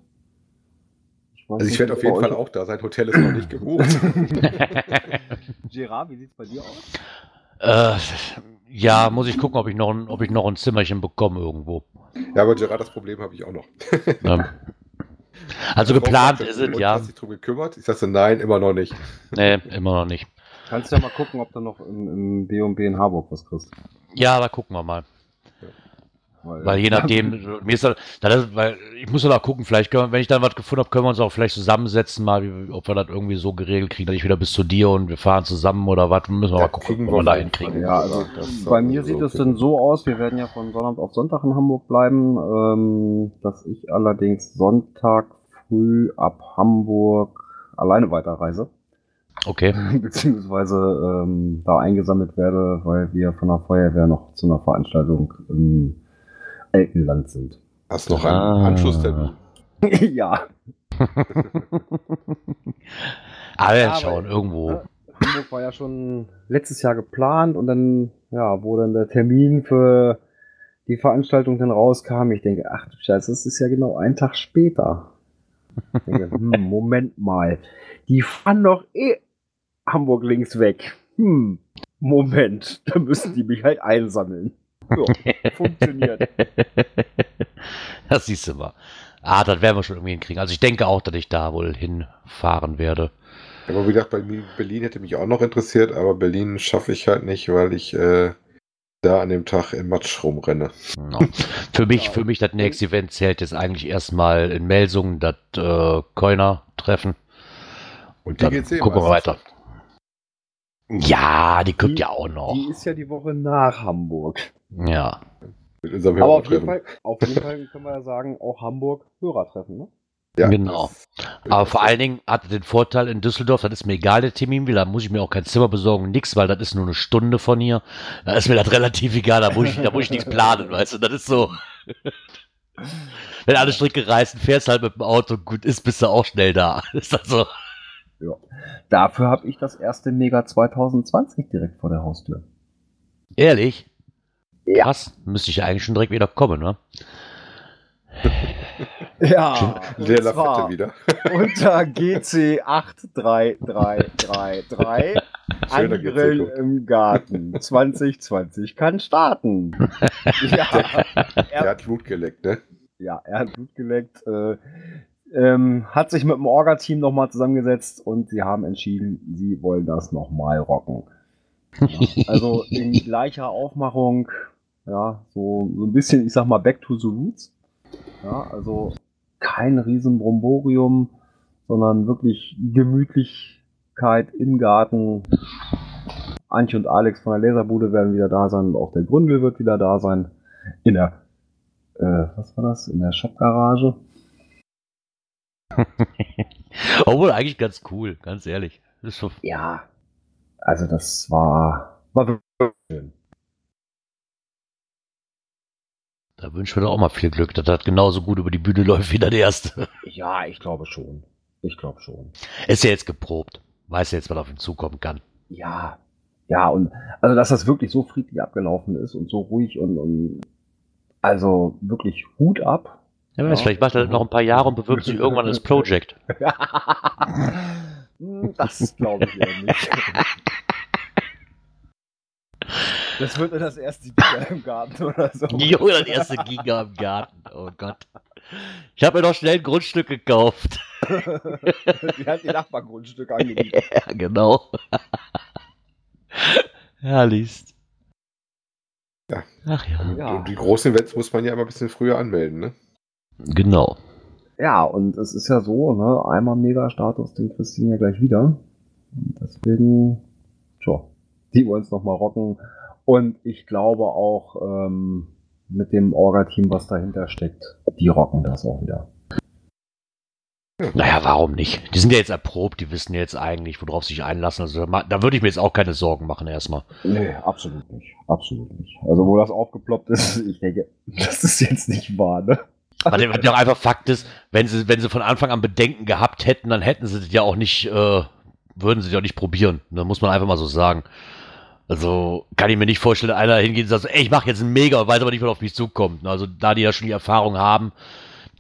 Ich also ich werde auf jeden Fall auch da sein. Hotel ist noch nicht gebucht. Gerard, wie sieht es bei dir aus? Äh, ja, muss ich gucken, ob ich noch ein, ob ich noch ein Zimmerchen bekomme irgendwo. Ja, aber Gerard, das Problem habe ich auch noch. Ja. Also geplant ist es, ja. Hast du dich darum gekümmert? Ich sagte nein, immer noch nicht. Nee, immer noch nicht. Kannst ja mal gucken, ob du noch im, im B&B in Harburg was kriegst. Ja, da gucken wir mal. Weil, weil je nachdem, mir ist das, das, weil ich muss da gucken, vielleicht können wir, wenn ich dann was gefunden habe, können wir uns auch vielleicht zusammensetzen, mal, wie, ob wir das irgendwie so geregelt kriegen, dass ich wieder bis zu dir und wir fahren zusammen oder was, müssen wir ja, mal gucken, ob wir da hinkriegen. Ja, also bei mir sieht es denn so aus, wir werden ja von Sonntag auf Sonntag in Hamburg bleiben, ähm, dass ich allerdings Sonntag früh ab Hamburg alleine weiterreise. Okay. Beziehungsweise ähm, da eingesammelt werde, weil wir von der Feuerwehr noch zu einer Veranstaltung im Elkenland sind. Hast du noch einen ah. Anschlusstermin? ja. Aber ja, schauen, irgendwo. Ne, Hamburg war ja schon letztes Jahr geplant und dann, ja, wo dann der Termin für die Veranstaltung dann rauskam, ich denke, ach du Scheiße, das ist ja genau ein Tag später. Denke, hm, Moment mal, die fahren doch eh Hamburg links weg. Hm, Moment, da müssen die mich halt einsammeln. Ja, funktioniert. Das siehst du mal. Ah, das werden wir schon irgendwie hinkriegen. Also ich denke auch, dass ich da wohl hinfahren werde. Aber wie gesagt, bei Berlin hätte mich auch noch interessiert, aber Berlin schaffe ich halt nicht, weil ich äh, da an dem Tag im Matsch rumrenne. No. Für mich, für mich das nächste Event zählt jetzt eigentlich erstmal in Melsungen das äh, Coiner-Treffen. Und die dann gucken wir weiter. Ja, die kommt die, ja auch noch. Die ist ja die Woche nach Hamburg. Ja. Aber auf jeden, Fall, auf jeden Fall können wir ja sagen, auch Hamburg Hörertreffen, ne? Ja, genau. Aber vor allen Dingen hat den Vorteil in Düsseldorf, das ist mir egal, der Termin will, da muss ich mir auch kein Zimmer besorgen, nix, weil das ist nur eine Stunde von hier. Da ist mir das relativ egal, da muss ich, da muss ich nichts planen, weißt du, das ist so. Wenn alle Stricke reißen, fährst halt mit dem Auto, gut ist, bist du auch schnell da. Ist das so? Ja. Dafür habe ich das erste Mega 2020 direkt vor der Haustür. Ehrlich? Ja. Krass, müsste ich ja eigentlich schon direkt wieder kommen, ne? ja, der Lafette wieder. unter GC 83333 Angrillen im Garten 2020 kann starten. ja, er, er, hat Blut geleckt, ne? Ja, er hat Blut geleckt. Äh, ähm, hat sich mit dem Orga-Team nochmal zusammengesetzt und sie haben entschieden, sie wollen das nochmal rocken. Ja, also in gleicher Aufmachung, ja, so, so ein bisschen, ich sag mal, back to the roots. Ja, also kein Riesenbromborium, sondern wirklich Gemütlichkeit im Garten. Antje und Alex von der Laserbude werden wieder da sein und auch der Gründel wird wieder da sein. In der, äh, was war das? In der Shop-Garage. Obwohl eigentlich ganz cool, ganz ehrlich. Ja, also das war, war wirklich schön. Da wünschen wir doch auch mal viel Glück, dass das genauso gut über die Bühne läuft wie der erste. Ja, ich glaube schon. Ich glaube schon. Ist ja jetzt geprobt. Weiß ja jetzt, was auf ihn zukommen kann. Ja, ja, und also dass das wirklich so friedlich abgelaufen ist und so ruhig und, und also wirklich Hut ab. Ja, ja. vielleicht macht er noch ein paar Jahre und bewirbt sich irgendwann ins Project. das glaube ich eher nicht. Das wird dann das erste Giga im Garten oder so. Junge, das erste Giga im Garten. Oh Gott. Ich habe mir noch schnell ein Grundstück gekauft. die hat die Nachbargrundstücke angemietet. Ja, genau. Herrlich. Ja. Ach ja. ja. Die großen Events muss man ja immer ein bisschen früher anmelden, ne? Genau. Ja, und es ist ja so, ne, einmal Mega-Status, den Christine ja gleich wieder. Und deswegen, tja, die wollen es nochmal rocken. Und ich glaube auch ähm, mit dem Orga-Team, was dahinter steckt, die rocken das auch wieder. Naja, warum nicht? Die sind ja jetzt erprobt, die wissen jetzt eigentlich, worauf sie sich einlassen. Also da würde ich mir jetzt auch keine Sorgen machen erstmal. Nee, absolut nicht. Absolut nicht. Also wo das aufgeploppt ist, ich denke, das ist jetzt nicht wahr, ne? Weil der auch einfach Fakt ist, wenn sie, wenn sie von Anfang an Bedenken gehabt hätten, dann hätten sie das ja auch nicht äh, würden sie ja nicht probieren. Da ne? muss man einfach mal so sagen. Also kann ich mir nicht vorstellen, einer hingeht und sagt, ey, ich mache jetzt einen Mega weiß aber nicht, was auf mich zukommt. Also da die ja schon die Erfahrung haben,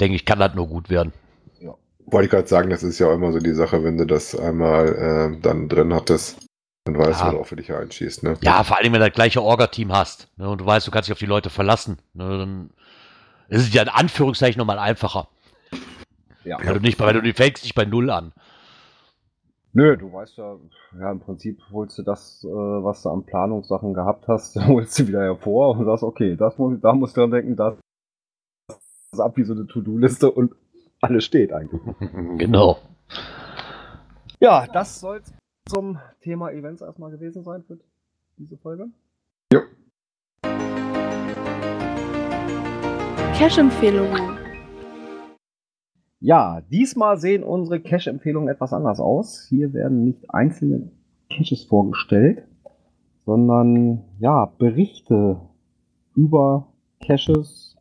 denke ich, kann das nur gut werden. Ja. Wollte ich gerade sagen, das ist ja auch immer so die Sache, wenn du das einmal äh, dann drin hattest, dann weißt ja. du, worauf du dich einschießt. Ne? Ja, vor allem, wenn du das gleiche Orga-Team hast ne, und du weißt, du kannst dich auf die Leute verlassen. Ne, dann ist es ja in Anführungszeichen nochmal einfacher. Ja. Weil du, nicht, weil du fängst nicht bei Null an. Nö, du weißt ja, ja, im Prinzip holst du das, äh, was du an Planungssachen gehabt hast, holst du wieder hervor und sagst, okay, das muss, da musst du dran denken, das ist ab wie so eine To-Do-Liste und alles steht eigentlich. Genau. Ja, das soll es zum Thema Events erstmal gewesen sein für diese Folge. Ja. Cash-Empfehlungen. Ja, diesmal sehen unsere Cache-Empfehlungen etwas anders aus. Hier werden nicht einzelne Caches vorgestellt, sondern ja, Berichte über Caches.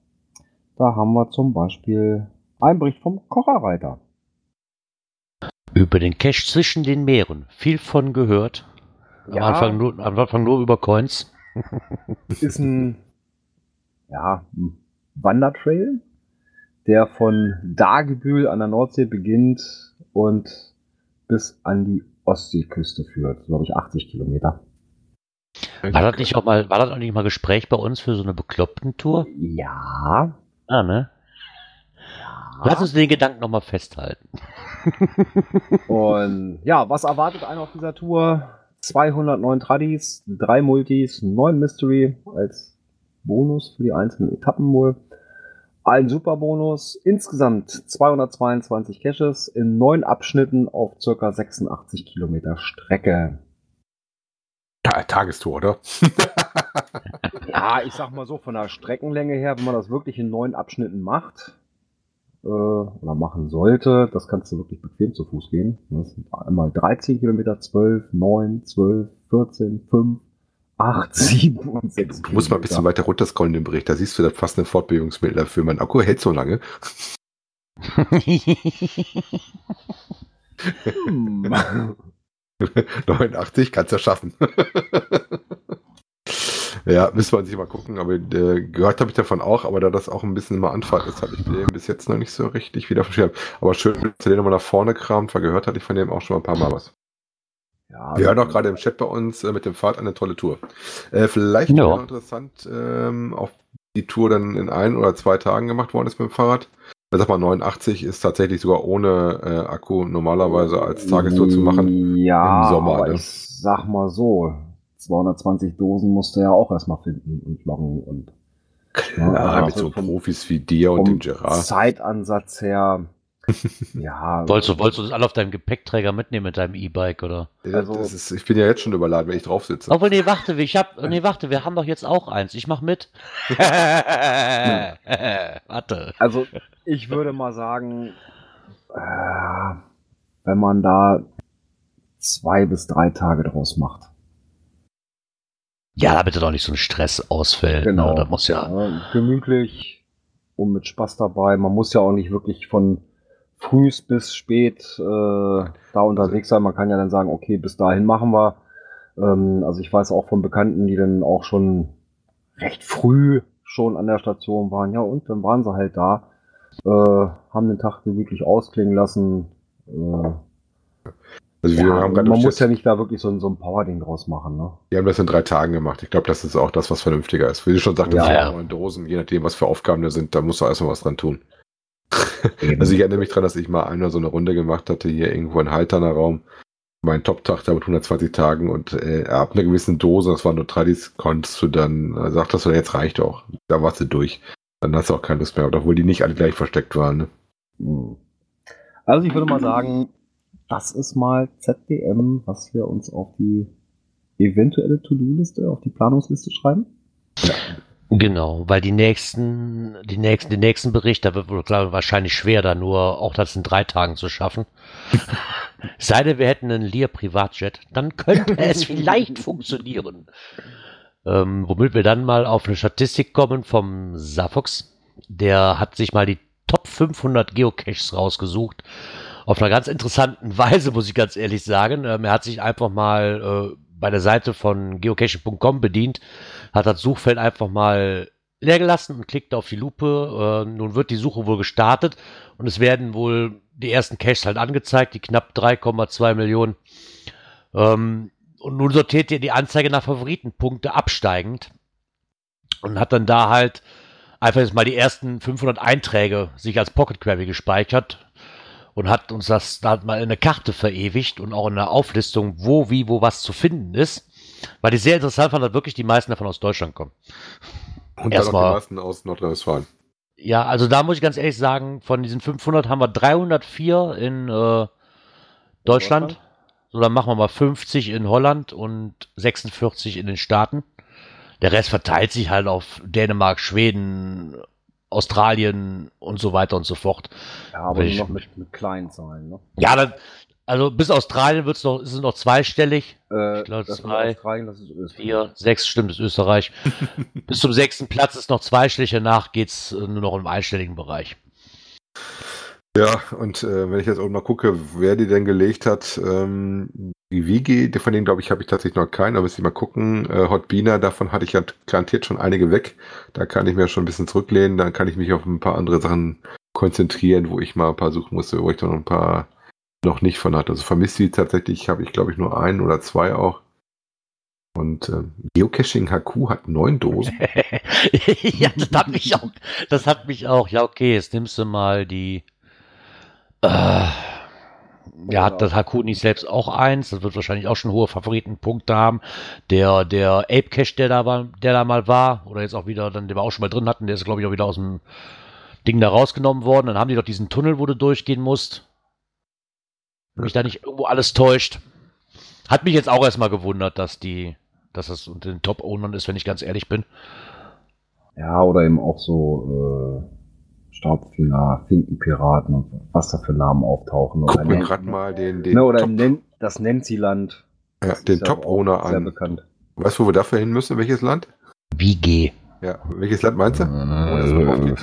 Da haben wir zum Beispiel einen Bericht vom Kocherreiter. Über den Cache zwischen den Meeren. Viel von gehört. Am, ja, Anfang, nur, am Anfang nur über Coins. Ist ein, ja, ein Wandertrail der von Dagebühl an der Nordsee beginnt und bis an die Ostseeküste führt. Glaube ich 80 Kilometer. War das nicht auch mal, war das auch nicht mal Gespräch bei uns für so eine bekloppten Tour? Ja. Ah, ne? Ja. Lass uns den Gedanken nochmal festhalten. Und ja, was erwartet einen auf dieser Tour? 209 Tradis, drei Multis, neun Mystery als Bonus für die einzelnen Etappen wohl. Ein Superbonus, insgesamt 222 Caches in neun Abschnitten auf ca. 86 Kilometer Strecke. Ja, Tagestour, oder? ja, ich sag mal so, von der Streckenlänge her, wenn man das wirklich in neun Abschnitten macht, äh, oder machen sollte, das kannst du wirklich bequem zu Fuß gehen. Das sind einmal 13 Kilometer, 12, 9, 12, 14, 5, 8, 7 und 6. Du musst mal ein bisschen weiter runterscrollen im Bericht. Da siehst du das fast eine Fortbewegungsmittel dafür. Mein Akku hält so lange. hm. 89 kannst du schaffen. ja, müssen wir sich mal gucken. Aber äh, gehört habe ich davon auch, aber da das auch ein bisschen immer Anfahrt ist, habe ich den bis jetzt noch nicht so richtig wieder verstanden. Aber schön, dass du den nochmal nach vorne kramt, weil gehört hatte ich von dem auch schon mal ein paar Mal was. Ja, Wir hören auch gerade im Chat bei uns äh, mit dem Pfad eine tolle Tour. Äh, vielleicht ja. wäre interessant, ähm, auf die Tour dann in ein oder zwei Tagen gemacht worden ist mit dem Fahrrad. Ich sag mal, 89 ist tatsächlich sogar ohne äh, Akku normalerweise als Tagestour zu machen. Ja, im Sommer, aber ne? ich sag mal so, 220 Dosen musst du ja auch erstmal finden und loggen und Klar, ja, mit so Profis wie dir und dem Gerard. Zeitansatz her ja. Wolltest du, wolltest du das alle auf deinem Gepäckträger mitnehmen mit deinem E-Bike, oder? Also, ist, ich bin ja jetzt schon überladen, wenn ich drauf sitze. Obwohl, nee, warte, ich hab, nee, warte, wir haben doch jetzt auch eins. Ich mach mit. warte. Also, ich würde mal sagen, äh, wenn man da zwei bis drei Tage draus macht. Ja, damit doch nicht so ein Stress ausfällt. Ne? Genau. Ne? Das muss ja, ja gemütlich und mit Spaß dabei. Man muss ja auch nicht wirklich von frühs bis spät äh, da unterwegs sein. Man kann ja dann sagen, okay, bis dahin machen wir. Ähm, also ich weiß auch von Bekannten, die dann auch schon recht früh schon an der Station waren. Ja, und dann waren sie halt da, äh, haben den Tag gemütlich ausklingen lassen. Äh, also wir ja, haben man muss ja nicht da wirklich so ein, so ein Power-Ding draus machen. Ne? Wir haben das in drei Tagen gemacht. Ich glaube, das ist auch das, was vernünftiger ist. Wie du schon sagtest, ja, ja. in Dosen, je nachdem, was für Aufgaben da sind, da musst du erstmal was dran tun also ich erinnere mich daran, dass ich mal einmal so eine Runde gemacht hatte, hier irgendwo in Halterner Raum. Mein Top-Tag da mit 120 Tagen und äh, ab einer gewissen Dose, das waren nur Tradis, konntest du dann, äh, sagtest du, jetzt reicht auch. Da warst du durch. Dann hast du auch keine Lust mehr, obwohl die nicht alle gleich versteckt waren. Ne? Hm. Also ich würde mal sagen, das ist mal ZDM, was wir uns auf die eventuelle To-Do-Liste, auf die Planungsliste schreiben. Ja. Genau, weil die nächsten, die nächsten, den nächsten Bericht, da wird wohl klar, wahrscheinlich schwer, da nur auch das in drei Tagen zu schaffen. Sei denn, wir hätten einen Lear Privatjet, dann könnte es vielleicht funktionieren. Ähm, womit wir dann mal auf eine Statistik kommen vom Safox. Der hat sich mal die Top 500 Geocaches rausgesucht auf einer ganz interessanten Weise, muss ich ganz ehrlich sagen. Ähm, er hat sich einfach mal äh, bei der Seite von geocaching.com bedient, hat das Suchfeld einfach mal leer gelassen und klickt auf die Lupe. Äh, nun wird die Suche wohl gestartet und es werden wohl die ersten Caches halt angezeigt, die knapp 3,2 Millionen. Ähm, und nun sortiert ihr die Anzeige nach Favoritenpunkte absteigend und hat dann da halt einfach jetzt mal die ersten 500 Einträge sich als Pocket Query gespeichert und hat uns das da mal in eine Karte verewigt und auch in einer Auflistung, wo, wie, wo was zu finden ist. Weil ich sehr interessant fand, dass wirklich die meisten davon aus Deutschland kommen. Und Erstmal, die meisten aus Nordrhein-Westfalen. Ja, also da muss ich ganz ehrlich sagen, von diesen 500 haben wir 304 in äh, Deutschland. So, dann machen wir mal 50 in Holland und 46 in den Staaten. Der Rest verteilt sich halt auf Dänemark, Schweden, Australien und so weiter und so fort. Ja, aber nur noch mit, mit kleinen Zahlen, ne? Ja, dann, also bis Australien wird's noch, ist es noch zweistellig. Äh, ich glaube, zwei, Australien, das ist Österreich. vier, sechs, stimmt, ist Österreich. bis zum sechsten Platz ist noch zweistellig, danach geht's äh, nur noch im einstelligen Bereich. Ja, und äh, wenn ich jetzt auch mal gucke, wer die denn gelegt hat, ähm, die Wigi, von denen glaube ich, habe ich tatsächlich noch keinen, aber müssen ich mal gucken. Äh, Hot Beaner, davon hatte ich ja garantiert schon einige weg. Da kann ich mir schon ein bisschen zurücklehnen, dann kann ich mich auf ein paar andere Sachen konzentrieren, wo ich mal ein paar suchen musste, wo ich dann ein paar noch nicht von hatte. Also vermisst sie tatsächlich, habe ich glaube ich nur einen oder zwei auch. Und äh, Geocaching HQ hat neun Dosen. ja, das hat mich auch. Das hat mich auch. Ja, okay, jetzt nimmst du mal die äh, ja, hat das Hakuni selbst auch eins. Das wird wahrscheinlich auch schon hohe Favoritenpunkte haben. Der, der Ape Cache, der da war, der da mal war, oder jetzt auch wieder, dann, der wir auch schon mal drin hatten, der ist, glaube ich, auch wieder aus dem Ding da rausgenommen worden. Dann haben die doch diesen Tunnel, wo du durchgehen musst. Wenn mich da nicht irgendwo alles täuscht. Hat mich jetzt auch erstmal gewundert, dass die, dass das unter den Top-Ownern ist, wenn ich ganz ehrlich bin. Ja, oder eben auch so, äh Staubfinger, Finkenpiraten und was da für Namen auftauchen. Guck mir gerade mal den, den ne, oder Top, das Nancy-Land. Ja, den Top-Owner an. Sehr bekannt. Weißt du, wo wir dafür hin müssen? Welches Land? Wie geh? Ja, welches Land meinst du? Äh,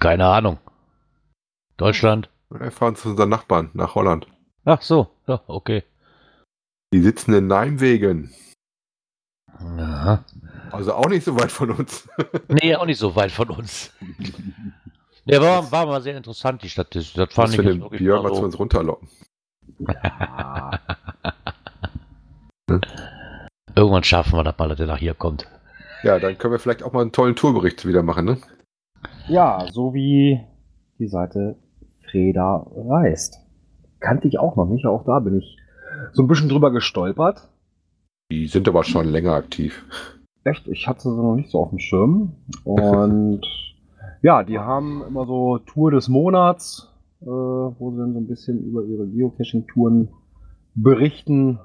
keine Ahnung. Deutschland? Wir fahren zu unseren Nachbarn nach Holland. Ach so, ja, okay. Die sitzen in Nijmegen. Ja. Also auch nicht so weit von uns. nee, auch nicht so weit von uns. Der war, war mal sehr interessant, die Statistik. Das fand ich für den Björn mal zu uns runterlocken. Irgendwann schaffen wir das mal, dass der nach hier kommt. Ja, dann können wir vielleicht auch mal einen tollen Tourbericht wieder machen, ne? Ja, so wie die Seite Freda reist. Kannte ich auch noch nicht, auch da bin ich so ein bisschen drüber gestolpert. Die sind aber schon länger aktiv. Echt? Ich hatte sie noch nicht so auf dem Schirm. Und ja, die haben immer so Tour des Monats, äh, wo sie dann so ein bisschen über ihre Geocaching-Touren berichten.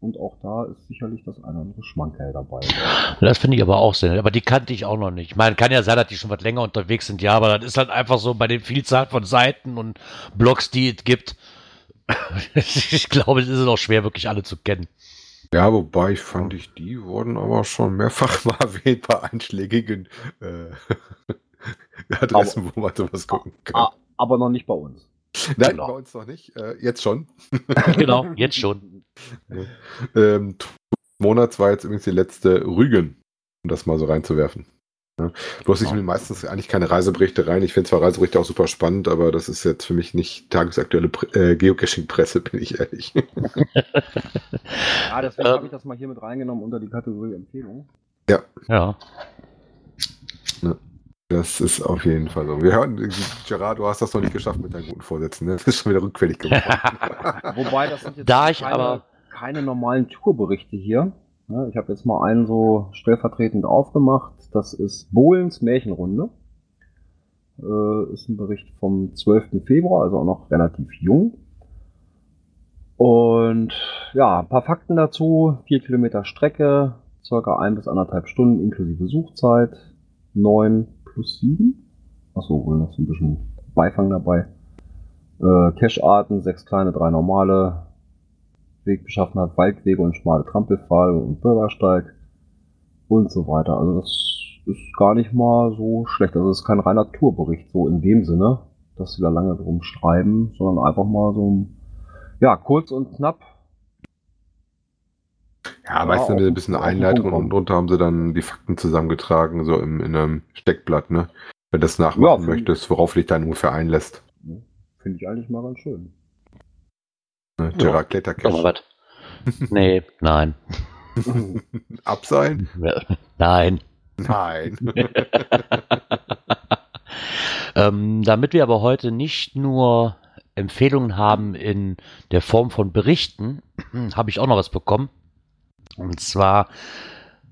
Und auch da ist sicherlich das eine oder andere Schmankerl dabei. Das finde ich aber auch sehr. Aber die kannte ich auch noch nicht. Ich meine, kann ja sein, dass die schon was länger unterwegs sind, ja, aber das ist halt einfach so bei den Vielzahl von Seiten und Blogs, die es gibt. ich glaube, es ist auch schwer, wirklich alle zu kennen. Ja, wobei ich fand ich, die wurden aber schon mehrfach mal erwähnt bei einschlägigen äh, Adressen, aber, wo man sowas gucken kann. Aber noch nicht bei uns. Nein, genau. bei uns noch nicht. Äh, jetzt schon. genau, jetzt schon. ähm, Monats war jetzt übrigens die letzte Rügen, um das mal so reinzuwerfen. Ja. Bloß ich will meistens eigentlich keine Reiseberichte rein. Ich finde zwar Reiseberichte auch super spannend, aber das ist jetzt für mich nicht tagesaktuelle äh, Geocaching-Presse, bin ich ehrlich. ja, deswegen habe ich das mal hier mit reingenommen unter die Kategorie Empfehlung. Ja. Ja. Das ist auf jeden Fall so. Wir hören, Gerard, du hast das noch nicht geschafft mit deinen guten Vorsätzen. Ne? Das ist schon wieder rückfällig geworden. Wobei, das sind jetzt da ich keine, aber keine normalen Tourberichte hier. Ich habe jetzt mal einen so stellvertretend aufgemacht. Das ist Bohlens Märchenrunde. Äh, ist ein Bericht vom 12. Februar, also auch noch relativ jung. Und ja, ein paar Fakten dazu. Vier Kilometer Strecke, circa ein bis anderthalb Stunden inklusive Suchzeit. Neun plus sieben. Achso, wohl noch so ein bisschen Beifang dabei. Äh, Cache-Arten, sechs kleine, drei normale. Wegbeschaffenheit, Waldwege und schmale Trampelpfahl und Bürgersteig und so weiter. Also das ist gar nicht mal so schlecht. Also es ist kein reiner Tourbericht, so in dem Sinne, dass sie da lange drum schreiben, sondern einfach mal so, ja, kurz und knapp. Ja, meistens mit ein bisschen Einleitung und drunter haben sie dann die Fakten zusammengetragen, so im, in einem Steckblatt, ne? Wenn du das nachmachen ja, möchtest, worauf dich dann ungefähr einlässt. Finde ich eigentlich mal ganz schön. Ne, ja. Klettercache. nee, nein. Abseilen? Nein. Nein. ähm, damit wir aber heute nicht nur Empfehlungen haben in der Form von Berichten, habe ich auch noch was bekommen. Und zwar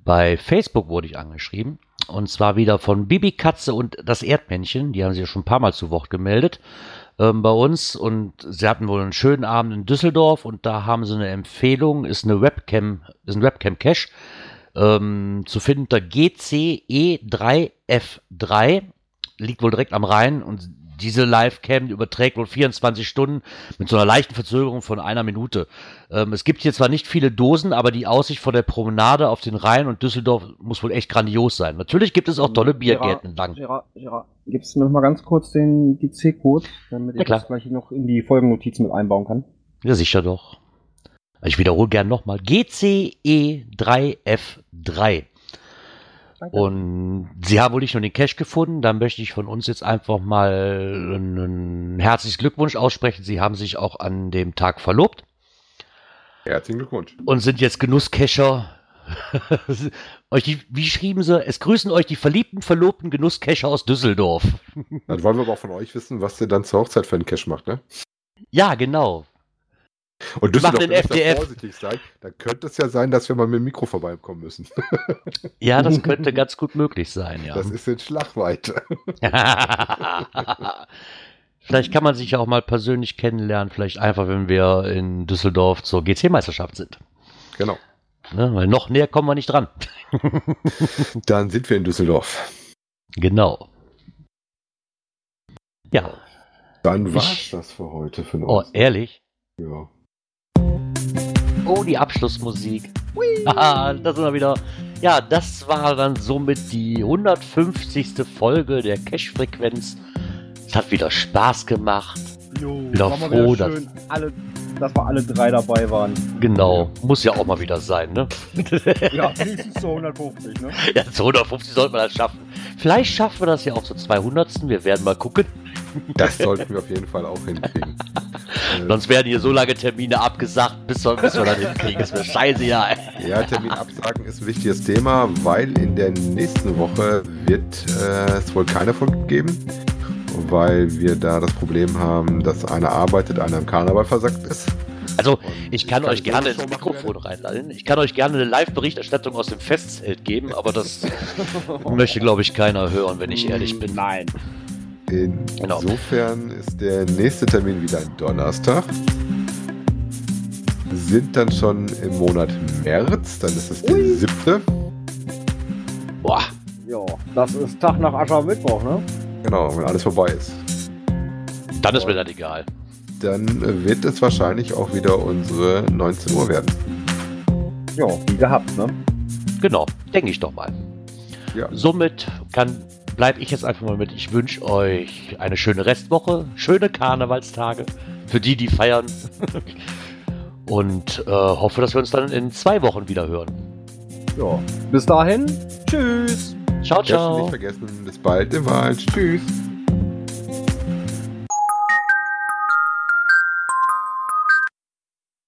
bei Facebook wurde ich angeschrieben. Und zwar wieder von Bibi Katze und das Erdmännchen. Die haben sich ja schon ein paar Mal zu Wort gemeldet ähm, bei uns. Und sie hatten wohl einen schönen Abend in Düsseldorf. Und da haben sie eine Empfehlung. Ist eine Webcam, ist ein Webcam-Cache ähm, zu finden unter GCE3F3. Liegt wohl direkt am Rhein und diese Livecam überträgt wohl 24 Stunden mit so einer leichten Verzögerung von einer Minute. Ähm, es gibt hier zwar nicht viele Dosen, aber die Aussicht von der Promenade auf den Rhein und Düsseldorf muss wohl echt grandios sein. Natürlich gibt es auch tolle Biergärten entlang. Gerard, Gerard, gibst du mir noch mal ganz kurz den GC-Code, damit ich ja, das gleich noch in die Folgennotizen mit einbauen kann? Ja, sicher doch. Ich wiederhole gern nochmal. GCE3F3. Danke. Und sie haben wohl nicht nur den Cash gefunden, dann möchte ich von uns jetzt einfach mal einen herzlichen Glückwunsch aussprechen. Sie haben sich auch an dem Tag verlobt. Herzlichen Glückwunsch. Und sind jetzt Genusscacher. wie schrieben sie? Es grüßen euch die verliebten, verlobten Genusscacher aus Düsseldorf. Dann wollen wir aber auch von euch wissen, was ihr dann zur Hochzeit für einen Cash macht, ne? Ja, genau. Und Düsseldorf den FDF. vorsichtig sein, dann könnte es ja sein, dass wir mal mit dem Mikro vorbeikommen müssen. ja, das könnte ganz gut möglich sein, ja. Das ist in Schlagweite. vielleicht kann man sich ja auch mal persönlich kennenlernen, vielleicht einfach, wenn wir in Düsseldorf zur GC-Meisterschaft sind. Genau. Ne, weil noch näher kommen wir nicht dran. dann sind wir in Düsseldorf. Genau. Ja. Dann war es das für heute für uns. Oh, ehrlich? Ja. Oh, die Abschlussmusik. Haha, da sind wir wieder. Ja, das war dann somit die 150. Folge der Cash-Frequenz. Es hat wieder Spaß gemacht. Jo, wieder froh, wieder dass, alle, dass wir alle drei dabei waren. Genau, muss ja auch mal wieder sein, ne? ja, wenigstens zu 150, ne? Ja, zu 150 sollten wir das schaffen. Vielleicht schaffen wir das ja auch zur 200. Wir werden mal gucken. Das sollten wir auf jeden Fall auch hinkriegen. Sonst werden hier so lange Termine abgesagt, bis wir, bis wir dann hinkriegen. Das wäre scheiße, ja. Ja, Termin absagen ist ein wichtiges Thema, weil in der nächsten Woche wird äh, es wohl keine Folge geben, weil wir da das Problem haben, dass einer arbeitet, einer im Karneval versackt ist. Also, ich kann, ich euch gerne ins Mikrofon reinladen. Ich kann euch gerne eine Live-Berichterstattung aus dem Festzelt geben, aber das möchte, glaube ich, keiner hören, wenn ich ehrlich bin. Nein. Genau. Insofern genau. ist der nächste Termin wieder ein Donnerstag. Sind dann schon im Monat März, dann ist es der siebte. Boah. Ja, das ist Tag nach Aschermittwoch, ne? Genau, wenn alles vorbei ist. Dann ist mir das egal. Dann wird es wahrscheinlich auch wieder unsere 19 Uhr werden. Ja, wie gehabt, ne? Genau, denke ich doch mal. Ja. Somit kann bleibe ich jetzt einfach mal mit. Ich wünsche euch eine schöne Restwoche, schöne Karnevalstage für die, die feiern. Und äh, hoffe, dass wir uns dann in zwei Wochen wieder hören. Ja, bis dahin. Tschüss. Ciao, ciao. Nicht vergessen, bis bald im Wald. Tschüss.